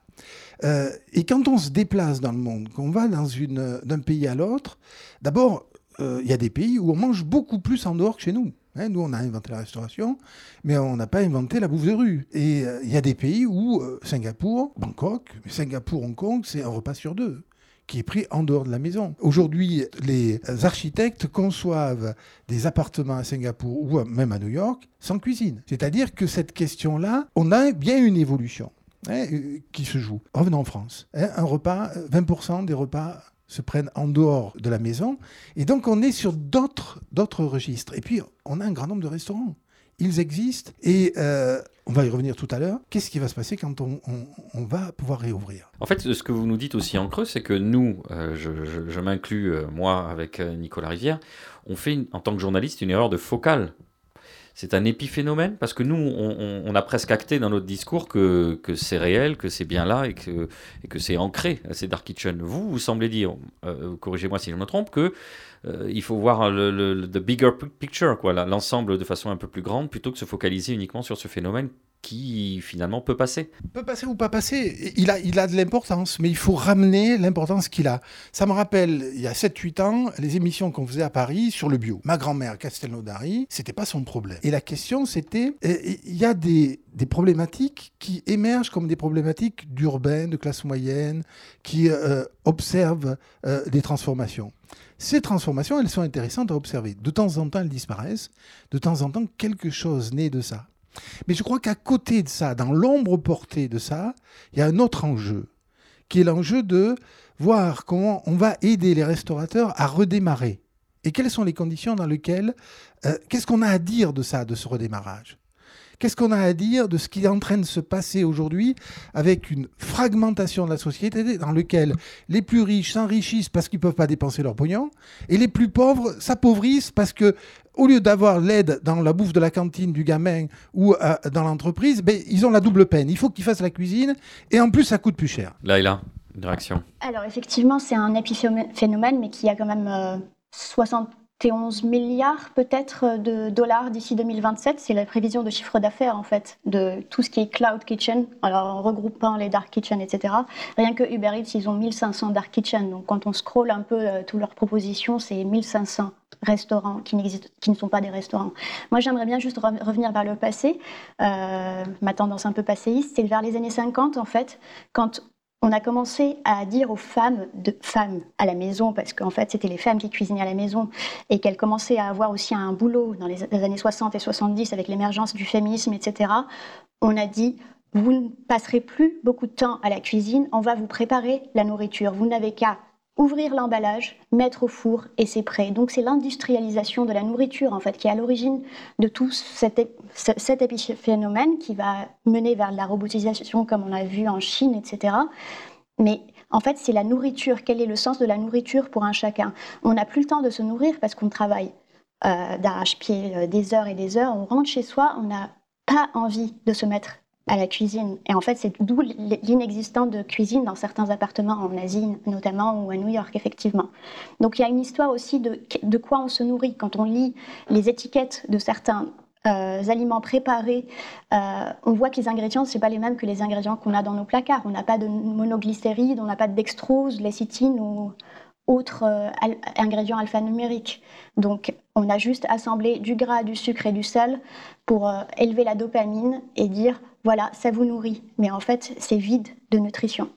Euh, et quand on se déplace dans le monde, qu'on va d'un pays à l'autre, d'abord, euh, il y a des pays où on mange beaucoup plus en dehors que chez nous. Hein, nous, on a inventé la restauration, mais on n'a pas inventé la bouffe de rue. Et euh, il y a des pays où euh, Singapour, Bangkok, Singapour, Hong Kong, c'est un repas sur deux qui est pris en dehors de la maison. Aujourd'hui, les architectes conçoivent des appartements à Singapour ou même à New York sans cuisine. C'est-à-dire que cette question-là, on a bien une évolution hein, euh, qui se joue. Revenons en France. hein, un repas, euh, 20% des repas se prennent en dehors de la maison. Et donc, on est sur d'autres registres. Et puis, on a un grand nombre de restaurants. Ils existent. Et euh, on va y revenir tout à l'heure. Qu'est-ce qui va se passer quand on, on- va pouvoir réouvrir? En fait, ce que vous nous dites aussi en creux, c'est que nous, euh, je, m'inclus, euh, moi, avec Nicolas Rivière, on fait, en tant que journaliste, une erreur de focale. C'est un épiphénomène parce que nous, on, a presque acté dans notre discours que, c'est réel, que c'est bien là et que, c'est ancré, ces Dark Kitchen. Vous, vous semblez dire, euh, corrigez-moi si je me trompe, que euh, il faut voir le, the bigger picture, quoi, l'ensemble de façon un peu plus grande, plutôt que se focaliser uniquement sur ce phénomène qui finalement peut passer. peut passer ou pas passer, il a, il a de l'importance, mais il faut ramener l'importance qu'il a. Ça me rappelle, il y a 7-8 ans, les émissions qu'on faisait à Paris sur le bio. Ma grand-mère, Castelnaudary, c'était pas son problème. Et la question, c'était, il y a des, des problématiques qui émergent comme des problématiques d'urbain, de classe moyenne, qui euh, observent euh, des transformations. Ces transformations, elles sont intéressantes à observer. De temps en temps, elles disparaissent. De temps en temps, quelque chose naît de ça. Mais je crois qu'à côté de ça, dans l'ombre portée de ça, il y a un autre enjeu, qui est l'enjeu de voir comment on va aider les restaurateurs à redémarrer. Et quelles sont les conditions dans lesquelles... euh, Qu'est-ce qu'on a à dire de ça, de ce redémarrage? Qu'est-ce qu'on a à dire de ce qui est en train de se passer aujourd'hui avec une fragmentation de la société dans laquelle les plus riches s'enrichissent parce qu'ils ne peuvent pas dépenser leur pognon et les plus pauvres s'appauvrissent parce que au lieu d'avoir l'aide dans la bouffe de la cantine du gamin ou euh, dans l'entreprise, ben, ils ont la double peine. Il faut qu'ils fassent la cuisine et en plus ça coûte plus cher. Laïla, une réaction Alors effectivement, c'est un épiphénomène, mais qui a quand même euh, 71 milliards peut-être de dollars d'ici 2027. C'est la prévision de chiffre d'affaires en fait de tout ce qui est cloud kitchen. Alors en regroupant les dark kitchen, etc. Rien que Uber Eats, ils ont 1500 dark kitchen. Donc quand on scrolle un peu euh, toutes leurs propositions, c'est 1500 restaurants qui, qui ne sont pas des restaurants. Moi, j'aimerais bien juste re- revenir vers le passé. Euh, ma tendance un peu passéiste, c'est vers les années 50 en fait, quand on a commencé à dire aux femmes de femmes à la maison, parce qu'en fait c'était les femmes qui cuisinaient à la maison, et qu'elles commençaient à avoir aussi un boulot dans les, années 60 et 70 avec l'émergence du féminisme, etc. On a dit vous ne passerez plus beaucoup de temps à la cuisine, on va vous préparer la nourriture. Vous n'avez qu'à ouvrir l'emballage, mettre au four et c'est prêt. Donc c'est l'industrialisation de la nourriture en fait qui est à l'origine de tout cet, ép- ce- cet épiphénomène qui va mener vers la robotisation comme on a vu en Chine, etc. Mais en fait c'est la nourriture. Quel est le sens de la nourriture pour un chacun? On n'a plus le temps de se nourrir parce qu'on travaille euh, d'arrache-pied euh, des heures et des heures. On rentre chez soi, on n'a pas envie de se mettre à la cuisine. Et en fait, c'est d'où l'inexistence de cuisine dans certains appartements en Asie, notamment, ou à New York, effectivement. Donc il y a une histoire aussi de, de quoi on se nourrit. Quand on lit les étiquettes de certains euh, aliments préparés, euh, on voit que les ingrédients, c'est pas les mêmes que les ingrédients qu'on a dans nos placards. On n'a pas de monoglycéride, on n'a pas de dextrose, lécithine ou autres euh, al- ingrédients alphanumériques. Donc, on a juste assemblé du gras, du sucre et du sel pour euh, élever la dopamine et dire voilà, ça vous nourrit. Mais en fait, c'est vide de nutrition.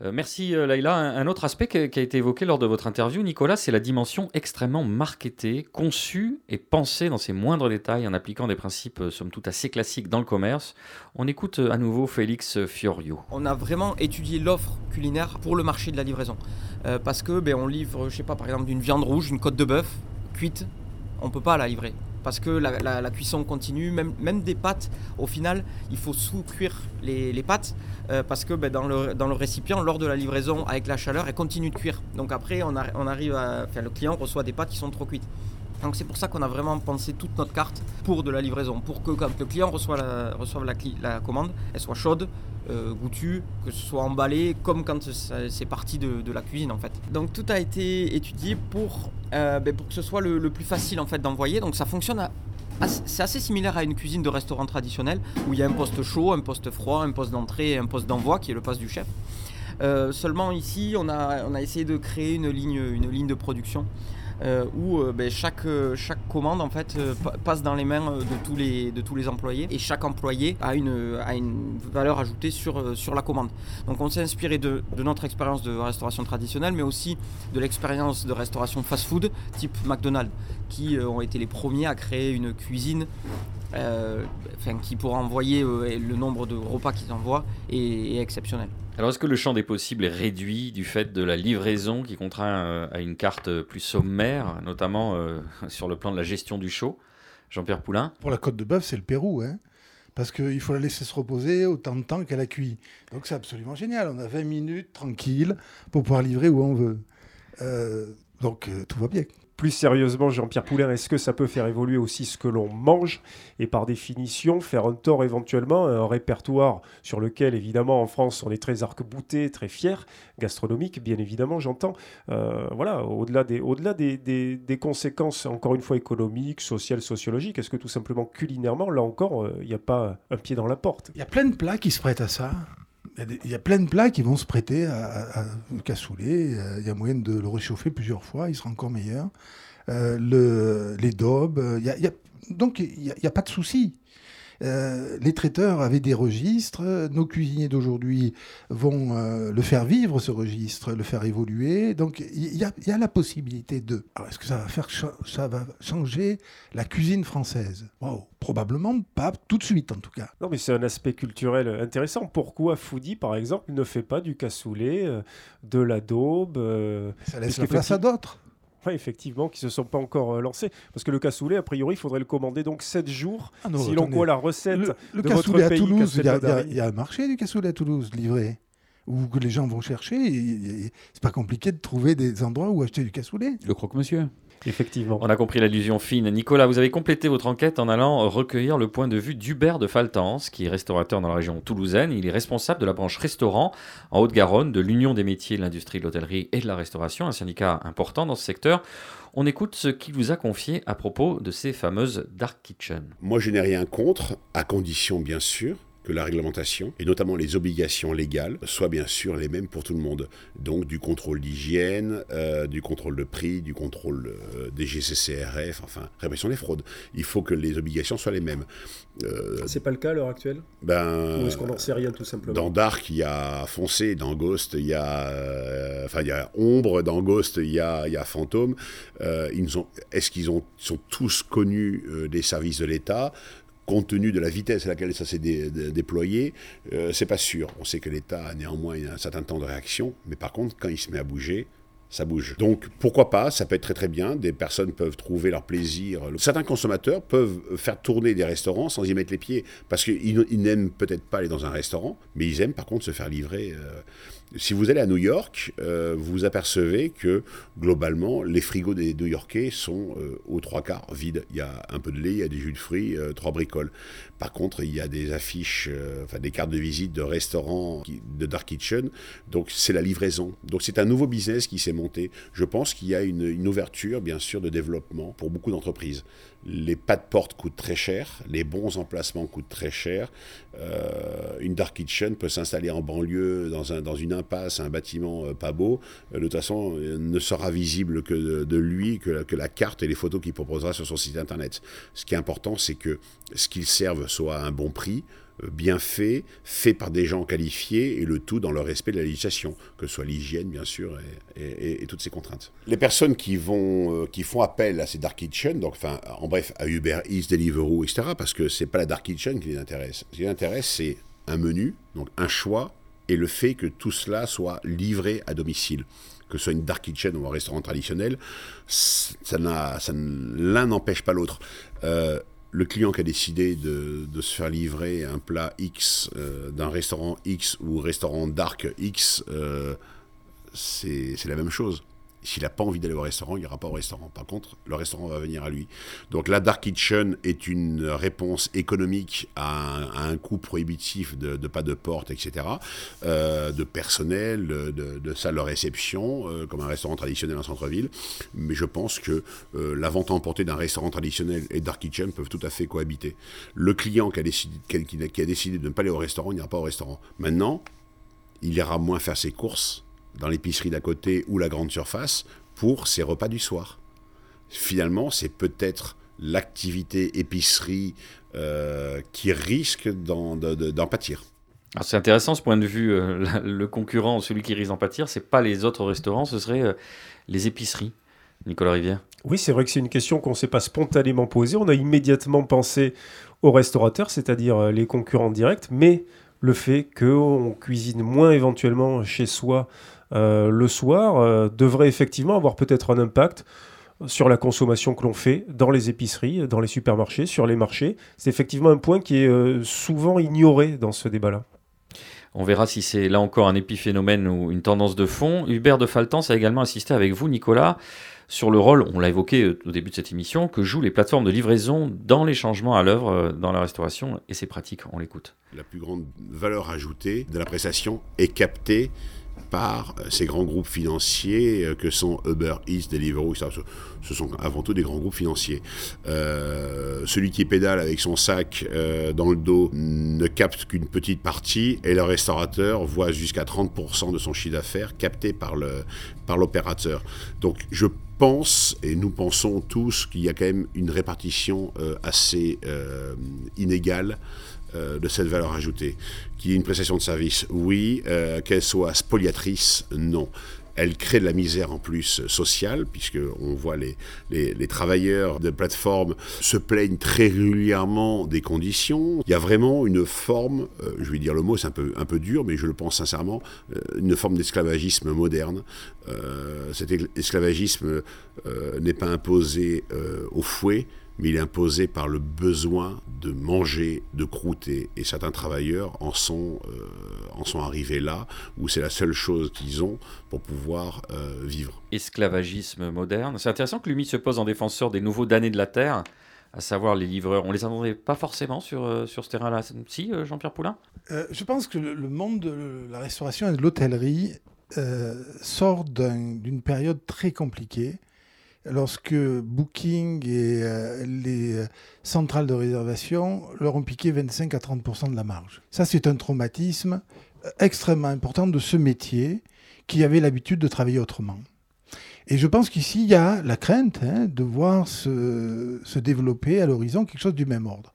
Euh, merci euh, Laïla. Un, autre aspect qui a, été évoqué lors de votre interview, Nicolas, c'est la dimension extrêmement marketée, conçue et pensée dans ses moindres détails en appliquant des principes euh, somme toute assez classiques dans le commerce. On écoute à nouveau Félix Fiorio. On a vraiment étudié l'offre culinaire pour le marché de la livraison. Parce que ben, on livre, je sais pas, par exemple, d'une viande rouge, une côte de bœuf cuite, on peut pas la livrer. Parce que la, la- la cuisson continue, même, même des pâtes, au final, il faut sous-cuire les, les pâtes. Euh, parce que ben, dans, le, récipient, lors de la livraison, avec la chaleur, elle continue de cuire. Donc après, on, arrive le client reçoit des pâtes qui sont trop cuites. Donc c'est pour ça qu'on a vraiment pensé toute notre carte pour de la livraison, pour que quand le client reçoive la, commande, elle soit chaude, euh, goûtue, que ce soit emballé comme quand c'est parti de, la cuisine en fait. Donc tout a été étudié pour, euh, ben, pour que ce soit le, plus facile en fait d'envoyer. Donc ça fonctionne à- c'est assez similaire à une cuisine de restaurant traditionnel où il y a un poste chaud, un poste froid, un poste d'entrée et un poste d'envoi qui est le poste du chef. Euh, seulement ici, on a, essayé de créer une ligne, de production où euh, ben, chaque, euh, chaque commande en fait euh, pa- passe dans les mains euh, de tous les, de tous les employés et chaque employé a une, valeur ajoutée sur, euh, la commande. Donc on s'est inspiré de, notre expérience de restauration traditionnelle mais aussi de l'expérience de restauration fast-food type McDonald's qui euh, ont été les premiers à créer une cuisine euh, enfin, qui pour envoyer euh, le nombre de repas qu'ils envoient est, est exceptionnel. Alors est-ce que le champ des possibles est réduit du fait de la livraison qui contraint euh, à une carte plus sommaire, notamment euh, sur le plan de la gestion du chaud? Jean-Pierre Poulain? Pour la côte de bœuf, c'est le Pérou, hein parce qu'il faut la laisser se reposer autant de temps qu'elle a cuit. Donc c'est absolument génial. On a 20 minutes tranquille pour pouvoir livrer où on veut. Euh, donc euh, tout va bien. Plus sérieusement, Jean-Pierre Poulain, est-ce que ça peut faire évoluer aussi ce que l'on mange et par définition faire un tort éventuellement à un répertoire sur lequel évidemment en France on est très arc-bouté, très fier, gastronomique bien évidemment j'entends. Euh, voilà, au-delà, des, des, des- des conséquences encore une fois économiques, sociales, sociologiques, est-ce que tout simplement culinairement, là encore, euh, il n'y a pas un pied dans la porte? Il y a plein de plats qui se prêtent à ça. Il y a, plein de plats qui vont se prêter à, à- à cassoulet. Euh, Il y a moyen de le réchauffer plusieurs fois, il sera encore meilleur. Euh, le, les daubes, euh, y donc il n'y a pas de souci. Euh, les traiteurs avaient des registres, nos cuisiniers d'aujourd'hui vont euh, le faire vivre, ce registre, le faire évoluer. Donc il y, a- il y a la possibilité de... Alors est-ce que ça va, faire ça va changer la cuisine française? Wow, Probablement pas tout de suite en tout cas. Non, mais c'est un aspect culturel intéressant. Pourquoi Foodie, par exemple, ne fait pas du cassoulet, euh, de la daube Ça laisse la place à d'autres. Ouais, effectivement, qui ne se sont pas encore euh, lancés. Parce que le cassoulet, a priori, il faudrait le commander donc 7 jours. Ah non, si l'on croit la recette Le, le de votre cassoulet à pays, Toulouse, il y, a- il y un marché du cassoulet à Toulouse livré. Où que les gens vont chercher. C'est pas compliqué de trouver des endroits où acheter du cassoulet. Le croque-monsieur. Effectivement. On a compris l'allusion fine. Nicolas, vous avez complété votre enquête en allant recueillir le point de vue d'Hubert de Faltance, qui est restaurateur dans la région toulousaine. Il est responsable de la branche restaurant en Haute-Garonne de l'Union des métiers de l'industrie de l'hôtellerie et de la restauration, un syndicat important dans ce secteur. On écoute ce qu'il vous a confié à propos de ces fameuses dark kitchen. Moi, je n'ai rien contre, à condition, bien sûr, que la réglementation, et notamment les obligations légales, soient bien sûr les mêmes pour tout le monde. Donc du contrôle d'hygiène, euh, du contrôle de prix, du contrôle euh, des GCCRF, enfin, répression des fraudes. Il faut que les obligations soient les mêmes. Euh, C'est pas le cas à l'heure actuelle? ben, Ou est-ce qu'on n'en sait rien tout simplement? Dans Dark, il y a Foncé, dans Ghost, il y a, euh, enfin, il y a Ombre, dans Ghost, il y a, il y a Fantôme. Ils ont- Est-ce qu'ils ont, sont tous connus des services de l'État? Compte tenu de la vitesse à laquelle ça s'est dé- dé- déployé, euh, c'est pas sûr. On sait que l'État a néanmoins un certain temps de réaction, mais par contre, quand il se met à bouger, ça bouge. Donc pourquoi pas, ça peut être très très bien, des personnes peuvent trouver leur plaisir. Certains consommateurs peuvent faire tourner des restaurants sans y mettre les pieds, parce qu'ils ils n'aiment peut-être pas aller dans un restaurant, mais ils aiment par contre se faire livrer. euh. Si vous allez à New York, euh, vous apercevez que globalement, les frigos des New-Yorkais sont euh, aux trois quarts vides. Il y a un peu de lait, il y a des jus de fruits, euh, trois bricoles. Par contre, il y a des affiches, enfin des cartes de visite de restaurants de Dark Kitchen. Donc c'est la livraison. Donc c'est un nouveau business qui s'est monté. Je pense qu'il y a une ouverture, bien sûr, de développement pour beaucoup d'entreprises. Les pas de porte coûtent très cher, les bons emplacements coûtent très cher. Euh, une dark kitchen peut s'installer en banlieue, dans, un, dans une impasse, un bâtiment euh, pas beau. Euh, de toute façon, ne sera visible que de, lui, que, la- que la carte et les photos qu'il proposera sur son site internet. Ce qui est important, c'est que ce qu'il serve soit à un bon prix, bien fait, fait par des gens qualifiés, et le tout dans le respect de la législation, que ce soit l'hygiène, bien sûr, et, toutes ces contraintes. Les personnes qui, vont, euh, qui font appel à ces dark kitchen, donc, enfin, en bref, à Uber Eats, Deliveroo, etc., parce que c'est pas la dark kitchen qui les intéresse. Ce qui les intéresse, c'est un menu, donc un choix, et le fait que tout cela soit livré à domicile. Que ce soit une dark kitchen ou un restaurant traditionnel, ça ça l'un n'empêche pas l'autre. Euh, le client qui a décidé de, de se faire livrer un plat X euh, d'un restaurant X ou restaurant dark X, euh, c'est c'est la même chose. S'il n'a pas envie d'aller au restaurant, il n'ira pas au restaurant. Par contre, le restaurant va venir à lui. Donc la Dark Kitchen est une réponse économique à un, coût prohibitif de, pas de porte, etc., euh, de personnel, de, salle de réception, euh, comme un restaurant traditionnel en centre-ville. Mais je pense que euh, la vente à emporter d'un restaurant traditionnel et Dark Kitchen peuvent tout à fait cohabiter. Le client qui a décidé, qui a décidé de ne pas aller au restaurant, il n'ira pas au restaurant. Maintenant, il ira moins faire ses courses dans l'épicerie d'à côté ou la grande surface pour ses repas du soir. Finalement, c'est peut-être l'activité épicerie euh, qui risque d'en de- de- d'en pâtir. Alors, C'est intéressant ce point de vue. euh, la- le concurrent, celui qui risque d'en pâtir, c'est pas les autres restaurants, ce serait euh, les épiceries. Nicolas Rivière. Oui, c'est vrai que c'est une question qu'on ne s'est pas spontanément posée. On a immédiatement pensé aux restaurateurs, c'est-à-dire les concurrents directs, mais le fait qu'on cuisine moins éventuellement chez soi euh, le soir euh, devrait effectivement avoir peut-être un impact sur la consommation que l'on fait dans les épiceries, dans les supermarchés, sur les marchés. C'est effectivement un point qui est euh, souvent ignoré dans ce débat-là. On verra si c'est là encore un épiphénomène ou une tendance de fond. Hubert de Faltance a également assisté avec vous, Nicolas, sur le rôle, on l'a évoqué euh, au début de cette émission, que jouent les plateformes de livraison dans les changements à l'œuvre euh, dans la restauration et ses pratiques. On l'écoute. La plus grande valeur ajoutée de la prestation est captée par euh, ces grands groupes financiers euh, que sont Uber Eats, Deliveroo, etc. Ce- sont avant tout des grands groupes financiers. Euh, celui qui pédale avec son sac dans le dos ne capte qu'une petite partie et le restaurateur voit jusqu'à 30% de son chiffre d'affaires capté par le par l'opérateur. Donc je pense et nous pensons tous qu'il y a quand même une répartition assez inégale euh, de cette valeur ajoutée. Qu'il y ait une prestation de service, oui. Euh, Qu'elle soit spoliatrice, non. elle crée de la misère en plus sociale, puisque on voit les, les, travailleurs de plateforme se plaignent très régulièrement des conditions. Il y a vraiment une forme, euh, je vais dire le mot, c'est un peu, un peu dur, mais je le pense sincèrement, une forme d'esclavagisme moderne. Cet esclavagisme n'est pas imposé au fouet, mais il est imposé par le besoin de manger, de croûter. Et certains travailleurs en sont, euh, en sont arrivés là, où c'est la seule chose qu'ils ont pour pouvoir euh, vivre. Esclavagisme moderne. C'est intéressant que l'UMI se pose en défenseur des nouveaux damnés de la Terre, à savoir les livreurs. On les attendait pas forcément sur, euh, sur ce terrain-là. Si, Jean-Pierre Poulain? Je pense que le, le, monde de la restauration et de l'hôtellerie sort d'une période très compliquée lorsque Booking et euh, les centrales de réservation leur ont piqué 25 à 30% de la marge. Ça, c'est un traumatisme euh, extrêmement important de ce métier qui avait l'habitude de travailler autrement. Et je pense qu'ici, il y a la crainte hein, de voir se, se développer à l'horizon quelque chose du même ordre.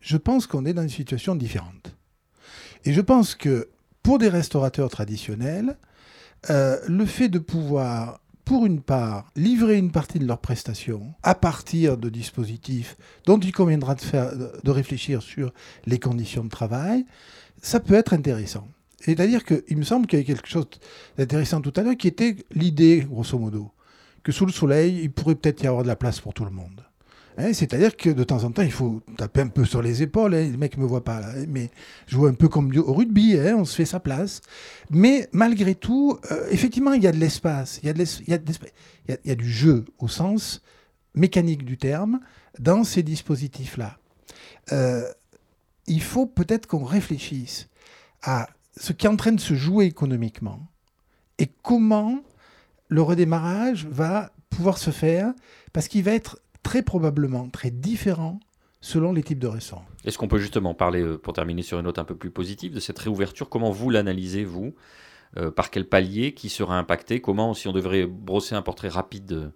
Je pense qu'on est dans une situation différente. Et je pense que pour des restaurateurs traditionnels, euh, le fait de pouvoir pour une part, livrer une partie de leurs prestations à partir de dispositifs dont il conviendra de, faire, de réfléchir sur les conditions de travail, ça peut être intéressant. C'est-à-dire qu'il me semble qu'il y avait quelque chose d'intéressant tout à l'heure qui était l'idée, grosso modo, que sous le soleil, il pourrait peut-être y avoir de la place pour tout le monde. Hein, c'est-à-dire que de temps en temps, il faut taper un peu sur les épaules. Hein, les mecs ne me voient pas, hein, mais je vois un peu comme au rugby, on se fait sa place. Mais malgré tout, euh, effectivement, il y a de l'espace, il y, a du jeu au sens mécanique du terme dans ces dispositifs-là. Euh, il faut peut-être qu'on réfléchisse à ce qui est en train de se jouer économiquement et comment le redémarrage va pouvoir se faire parce qu'il va être très probablement très différent selon les types de restaurants. Est-ce qu'on peut justement parler, euh, pour terminer sur une note un peu plus positive, de cette réouverture? Comment vous l'analysez, vous euh, Par quel palier Qui sera impacté? Comment, si on devrait brosser un portrait rapide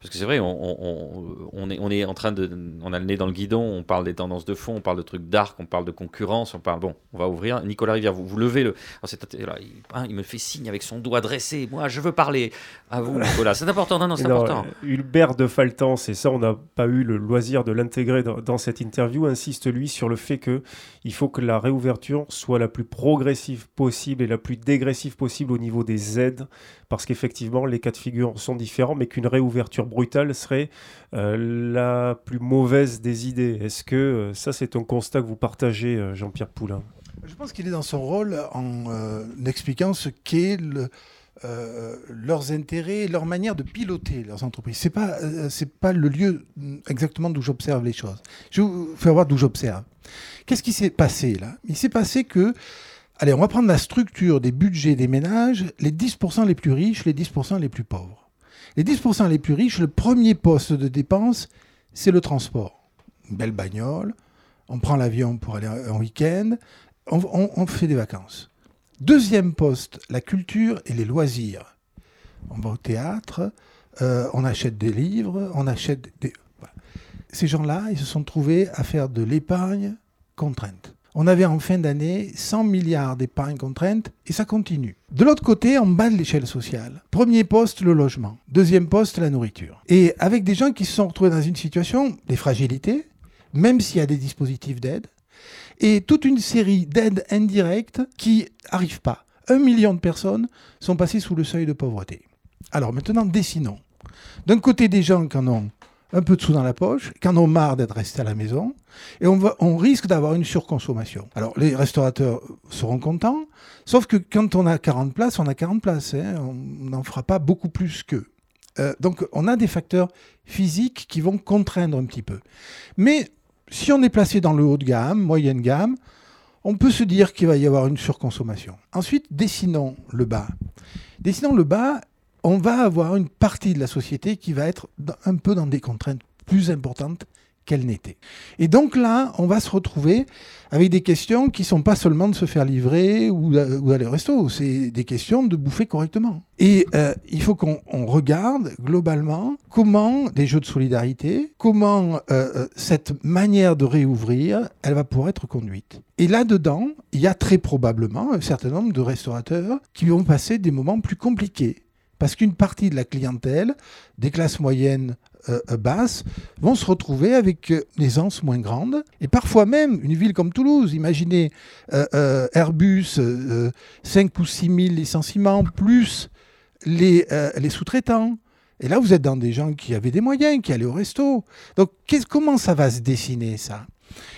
parce que c'est vrai, on, est, on est en train de. On a le nez dans le guidon, on parle des tendances de fond, on parle de trucs dark, on parle de concurrence, on parle. Bon, on va ouvrir. Nicolas Rivière, vous, vous levez le. Hein, il, me fait signe avec son doigt dressé. Moi, je veux parler à vous, Nicolas. C'est important, non, non, c'est important. Hubert de Faltan, c'est ça, on n'a pas eu le loisir de l'intégrer dans, cette interview, insiste lui sur le fait que il faut que la réouverture soit la plus progressive possible et la plus dégressive possible au niveau des aides parce qu'effectivement, les cas de figure sont différents, mais qu'une réouverture brutale serait euh, la plus mauvaise des idées. Est-ce que euh, ça, c'est un constat que vous partagez, euh, Jean-Pierre Poulain? Je pense qu'il est dans son rôle en expliquant ce qu'est leurs intérêts, leur manière de piloter leurs entreprises. Ce n'est pas, c'est pas le lieu exactement d'où j'observe les choses. Je vais vous faire voir d'où j'observe. Qu'est-ce qui s'est passé là? Il s'est passé que Allez, on va prendre la structure des budgets des ménages, les 10% les plus riches, les 10% les plus pauvres. Les 10% les plus riches, le premier poste de dépense, c'est le transport. Une belle bagnole, on prend l'avion pour aller en week-end, on, fait des vacances. Deuxième poste, la culture et les loisirs. On va au théâtre, euh, on achète des livres, on achète des... Ces gens-là, ils se sont trouvés à faire de l'épargne contrainte. On avait en fin d'année 100 milliards d'épargne contrainte et ça continue. De l'autre côté, en bas de l'échelle sociale, premier poste, le logement. Deuxième poste, la nourriture. Et avec des gens qui se sont retrouvés dans une situation des fragilités, même s'il y a des dispositifs d'aide, et toute une série d'aides indirectes qui n'arrivent pas. Un million de personnes sont passées sous le seuil de pauvreté. Alors maintenant, dessinons. D'un côté, des gens qui en ont un peu de sous dans la poche, qui en ont marre d'être restés à la maison, et on, on risque d'avoir une surconsommation. Alors les restaurateurs seront contents, sauf que quand on a 40 places, on a 40 places, hein, on n'en fera pas beaucoup plus qu'eux. Euh, donc on a des facteurs physiques qui vont contraindre un petit peu. Mais si on est placé dans le haut de gamme, moyenne gamme, on peut se dire qu'il va y avoir une surconsommation. Ensuite, dessinons le bas. Dessinons le bas, on va avoir une partie de la société qui va être un peu dans des contraintes plus importantes qu'elle n'était. Et donc là, on va se retrouver avec des questions qui ne sont pas seulement de se faire livrer ou, d'aller au resto, c'est des questions de bouffer correctement. Et euh, il faut qu'on regarde globalement comment des jeux de solidarité, comment euh, euh, cette manière de réouvrir, elle va pouvoir être conduite. Et là-dedans, il y a très probablement un certain nombre de restaurateurs qui vont passer des moments plus compliqués Parce qu'une partie de la clientèle, des classes moyennes euh, euh, basses, vont se retrouver avec euh, une aisance moins grande. Et parfois même, une ville comme Toulouse, imaginez Airbus, 5 ou 6 000 licenciements, plus les, les sous-traitants. Et là, vous êtes dans des gens qui avaient des moyens, qui allaient au resto. Donc, comment ça va se dessiner, ça?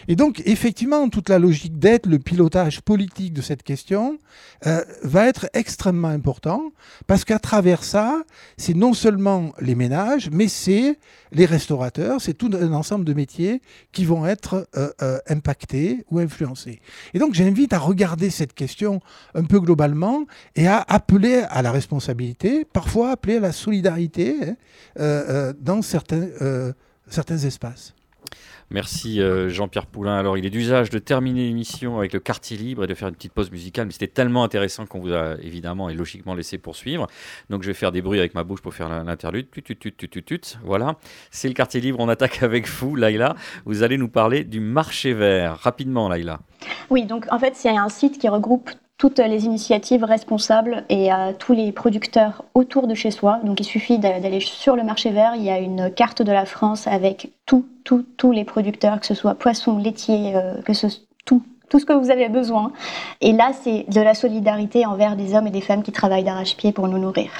Et donc, effectivement, toute la logique d'être, le pilotage politique de cette question euh, va être extrêmement important parce qu'à travers ça, c'est non seulement les ménages, mais c'est les restaurateurs, c'est tout un ensemble de métiers qui vont être euh, euh, impactés ou influencés. Et donc, j'invite à regarder cette question un peu globalement et à appeler à la responsabilité, parfois appeler à la solidarité hein, dans certains, certains espaces. Merci euh, Jean-Pierre Poulain. Alors, il est d'usage de terminer l'émission avec le quartier libre et de faire une petite pause musicale, mais c'était tellement intéressant qu'on vous a évidemment et logiquement laissé poursuivre. Donc, je vais faire des bruits avec ma bouche pour faire l'interlude. Voilà, c'est le quartier libre. On attaque avec vous, Laïla. Vous allez nous parler du marché vert. Rapidement, Laïla. Oui, donc en fait, c'est un site qui regroupe toutes les initiatives responsables et à tous les producteurs autour de chez soi. Donc il suffit d'aller sur le marché vert, il y a une carte de la France avec tous tous les producteurs, que ce soit poissons, laitiers, euh, que ce tout, tout ce que vous avez besoin. Et là, c'est de la solidarité envers des hommes et des femmes qui travaillent d'arrache-pied pour nous nourrir.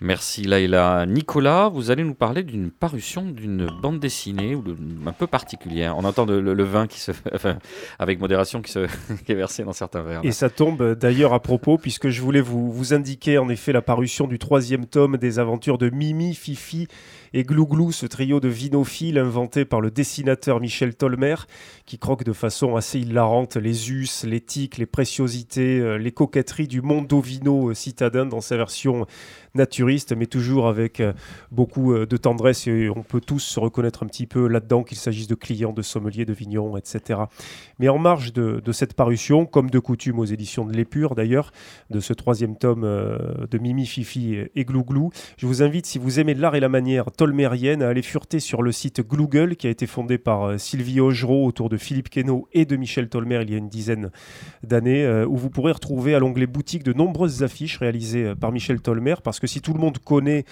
Merci Laïla. Nicolas, vous allez nous parler d'une parution d'une bande dessinée ou un peu particulière. On entend le, vin qui se, enfin, avec modération qui, se, qui est versé dans certains verres. Et ça tombe d'ailleurs à propos, puisque je voulais vous, vous indiquer en effet la parution du troisième tome des aventures de Mimi, Fifi et Glouglou, ce trio de vinophiles inventé par le dessinateur Michel Tolmer, qui croque de façon assez hilarante les us, les tiques, les préciosités, euh, les coquetteries du monde ovino euh, citadin dans sa version naturiste, mais toujours avec euh, beaucoup de tendresse et on peut tous se reconnaître un petit peu là-dedans, qu'il s'agisse de clients, de sommeliers, de vignerons, etc. Mais en marge de, cette parution, comme de coutume aux éditions de l'Épure d'ailleurs, de ce troisième tome de Mimi, Fifi et Glouglou, je vous invite, si vous aimez l'art et la manière, tolmérienne à aller fureter sur le site Google qui a été fondé par euh, Sylvie Augereau autour de Philippe Queneau et de Michel Tolmer il y a une dizaine d'années, euh, où vous pourrez retrouver à l'onglet boutique de nombreuses affiches réalisées euh, par Michel Tolmer, parce que si tout le monde connaît,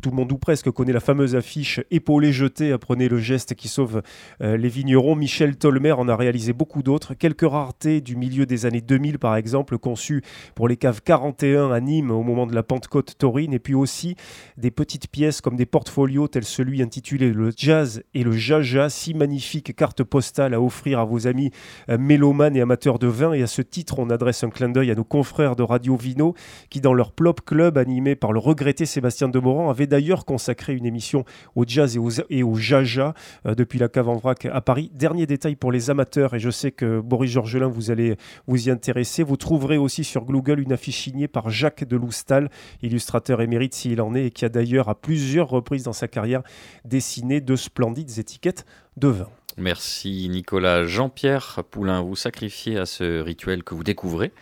tout le monde ou presque connaît la fameuse affiche Épauler jeté, apprenez le geste qui sauve les vignerons, Michel Tolmer en a réalisé beaucoup d'autres, quelques raretés du milieu des années 2000 par exemple, conçues pour les caves 41 à Nîmes au moment de la Pentecôte taurine, et puis aussi des petites pièces comme des portefeuilles tel celui intitulé Le Jazz et le Jaja, six magnifiques cartes postales à offrir à vos amis euh, mélomanes et amateurs de vin. Et à ce titre, on adresse un clin d'œil à nos confrères de Radio Vino qui, dans leur Plop Club animé par le regretté Sébastien Demorand, avaient d'ailleurs consacré une émission au jazz et au, Jaja euh, depuis la cave en vrac à Paris. Dernier détail pour les amateurs, et je sais que Boris Georgelin, vous allez vous y intéresser. Vous trouverez aussi sur Google une affiche signée par Jacques de Loustal, illustrateur émérite s'il en est, et qui a d'ailleurs à plusieurs reprises dans sa carrière dessiné de splendides étiquettes de vin. Merci Nicolas. Jean-Pierre Poulain, vous sacrifiez à ce rituel que vous découvrez,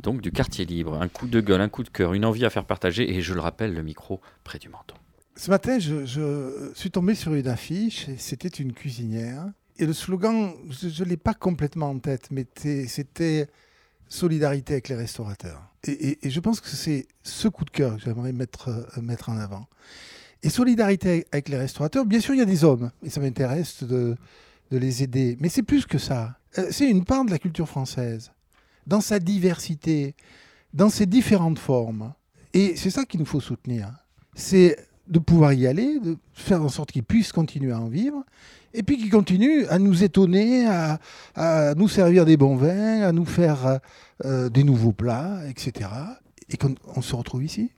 donc du quartier libre. Un coup de gueule, un coup de cœur, une envie à faire partager et je le rappelle, le micro près du menton. Ce matin, je, suis tombé sur une affiche c'était une cuisinière. Et le slogan, je ne l'ai pas complètement en tête, mais c'était solidarité avec les restaurateurs. Et, je pense que c'est ce coup de cœur que j'aimerais mettre, euh, mettre en avant. Et solidarité avec les restaurateurs, bien sûr, il y a des hommes, et ça m'intéresse de, de, les aider. Mais c'est plus que ça. Euh, c'est une part de la culture française, dans sa diversité, dans ses différentes formes. Et c'est ça qu'il nous faut soutenir. C'est de pouvoir y aller, de faire en sorte qu'ils puissent continuer à en vivre, et puis qu'ils continuent à nous étonner, à, nous servir des bons vins, à nous faire euh, des nouveaux plats, etc. Et qu'on se retrouve ici.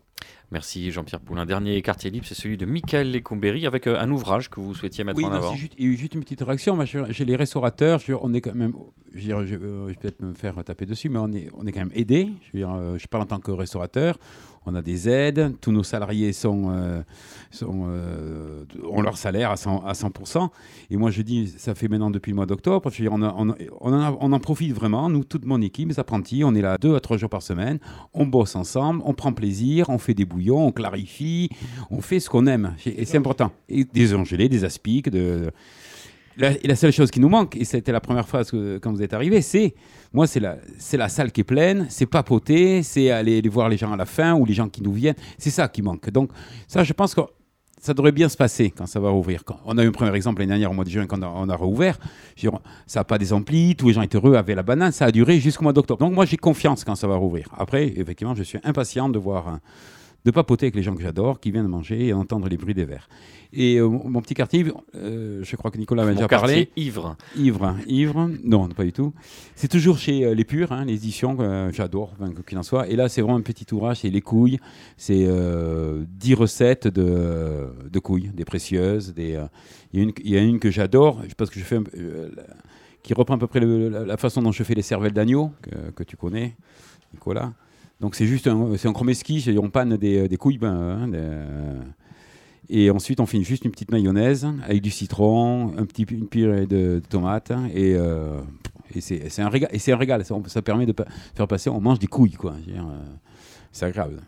Merci Jean-Pierre Poulain. Dernier quartier libre, c'est celui de Michael Lecombéry avec euh, un ouvrage que vous souhaitiez mettre en avant. Juste, juste, une petite réaction. Chez les restaurateurs, on est quand même, je, vais, peut-être me faire taper dessus, mais on est, on est quand même aidé. Je, euh, je parle en tant que restaurateur on a des aides, tous nos salariés sont, euh, euh, ont leur salaire à 100%, Et moi, je dis, ça fait maintenant depuis le mois d'octobre, on, en profite vraiment, nous, toute mon équipe, mes apprentis, on est là deux à trois jours par semaine, on bosse ensemble, on prend plaisir, on fait des bouillons, on clarifie, on fait ce qu'on aime. Et c'est important. Et des gelés, des aspics, la, et la seule chose qui nous manque, et c'était la première fois que, quand vous êtes arrivé, c'est moi, c'est la, salle qui est pleine, c'est papoter, c'est aller, voir les gens à la fin ou les gens qui nous viennent. C'est ça qui manque. Donc, ça, je pense que ça devrait bien se passer quand ça va rouvrir. On a eu un premier exemple l'année dernière au mois de juin quand on a, rouvert. Ça n'a pas des amplis, tous les gens étaient heureux avec la banane, ça a duré jusqu'au mois d'octobre. Donc moi j'ai confiance quand ça va rouvrir. Après, effectivement, je suis impatient de voir, hein, de papoter avec les gens que j'adore, qui viennent manger et entendre les bruits des verres. Et euh, mon petit quartier, euh, je crois que Nicolas m'a déjà quartier parlé. ivre. Ivre, ivre. Non, pas du tout. C'est toujours chez euh, Les Purs, hein, les éditions, j'adore, quoi qu'il en soit. Et là, c'est vraiment un petit ouvrage, c'est Les Couilles. C'est euh, 10 recettes de, de couilles, des précieuses. des, Il y, a une- il y a une que j'adore, parce que je fais un qui reprend à peu près le- la, la façon dont je fais les cervelles d'agneau, que, que tu connais, Nicolas. Donc c'est juste un, c'est un chromeski, on panne des, des couilles, ben, hein, des- et ensuite, on fait juste une petite mayonnaise avec du citron, un petit, une purée de, tomates. Et, euh, et c'est c'est un régal. Et c'est un régal. Ça, ça permet de faire passer, on mange des couilles. quoi. Euh, C'est agréable.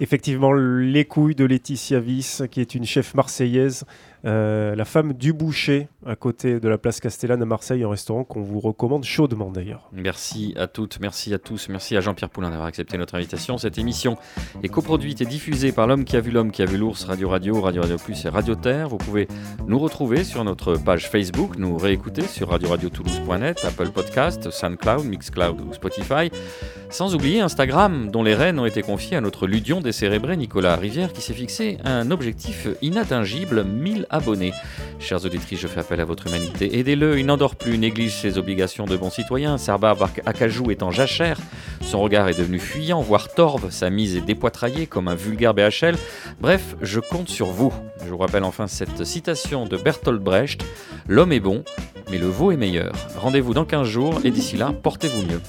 Effectivement, les couilles de Laetitia Viss, qui est une chef marseillaise, euh, la femme du boucher, à côté de la place Castellane à Marseille, un restaurant qu'on vous recommande chaudement d'ailleurs. Merci à toutes, merci à tous, merci à Jean-Pierre Poulain d'avoir accepté notre invitation. Cette émission est coproduite et diffusée par l'homme qui a vu l'homme qui a vu l'ours, Radio Radio, Radio Radio Plus et Radio Terre. Vous pouvez nous retrouver sur notre page Facebook, nous réécouter sur radioradio-toulouse.net, Apple Podcast, SoundCloud, Mixcloud ou Spotify. Sans oublier Instagram, dont les rênes ont été confiées à notre ludion décérébré Nicolas Rivière qui s'est fixé un objectif inatteint,gible 1000 abonnés. Chers auditrices, je fais appel à votre humanité. Aidez-le, il n'endort plus, néglige ses obligations de bon citoyen. Sarbarbe Acajou est en jachère. Son regard est devenu fuyant, voire torve. Sa mise est dépoitraillée comme un vulgaire BHL. Bref, je compte sur vous. Je vous rappelle enfin cette citation de Bertolt Brecht L'homme est bon, mais le veau est meilleur. Rendez-vous dans 15 jours et d'ici là, portez-vous mieux.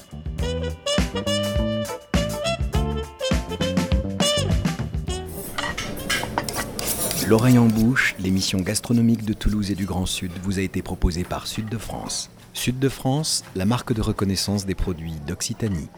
L'oreille en bouche, l'émission gastronomique de Toulouse et du Grand Sud vous a été proposée par Sud de France. Sud de France, la marque de reconnaissance des produits d'Occitanie.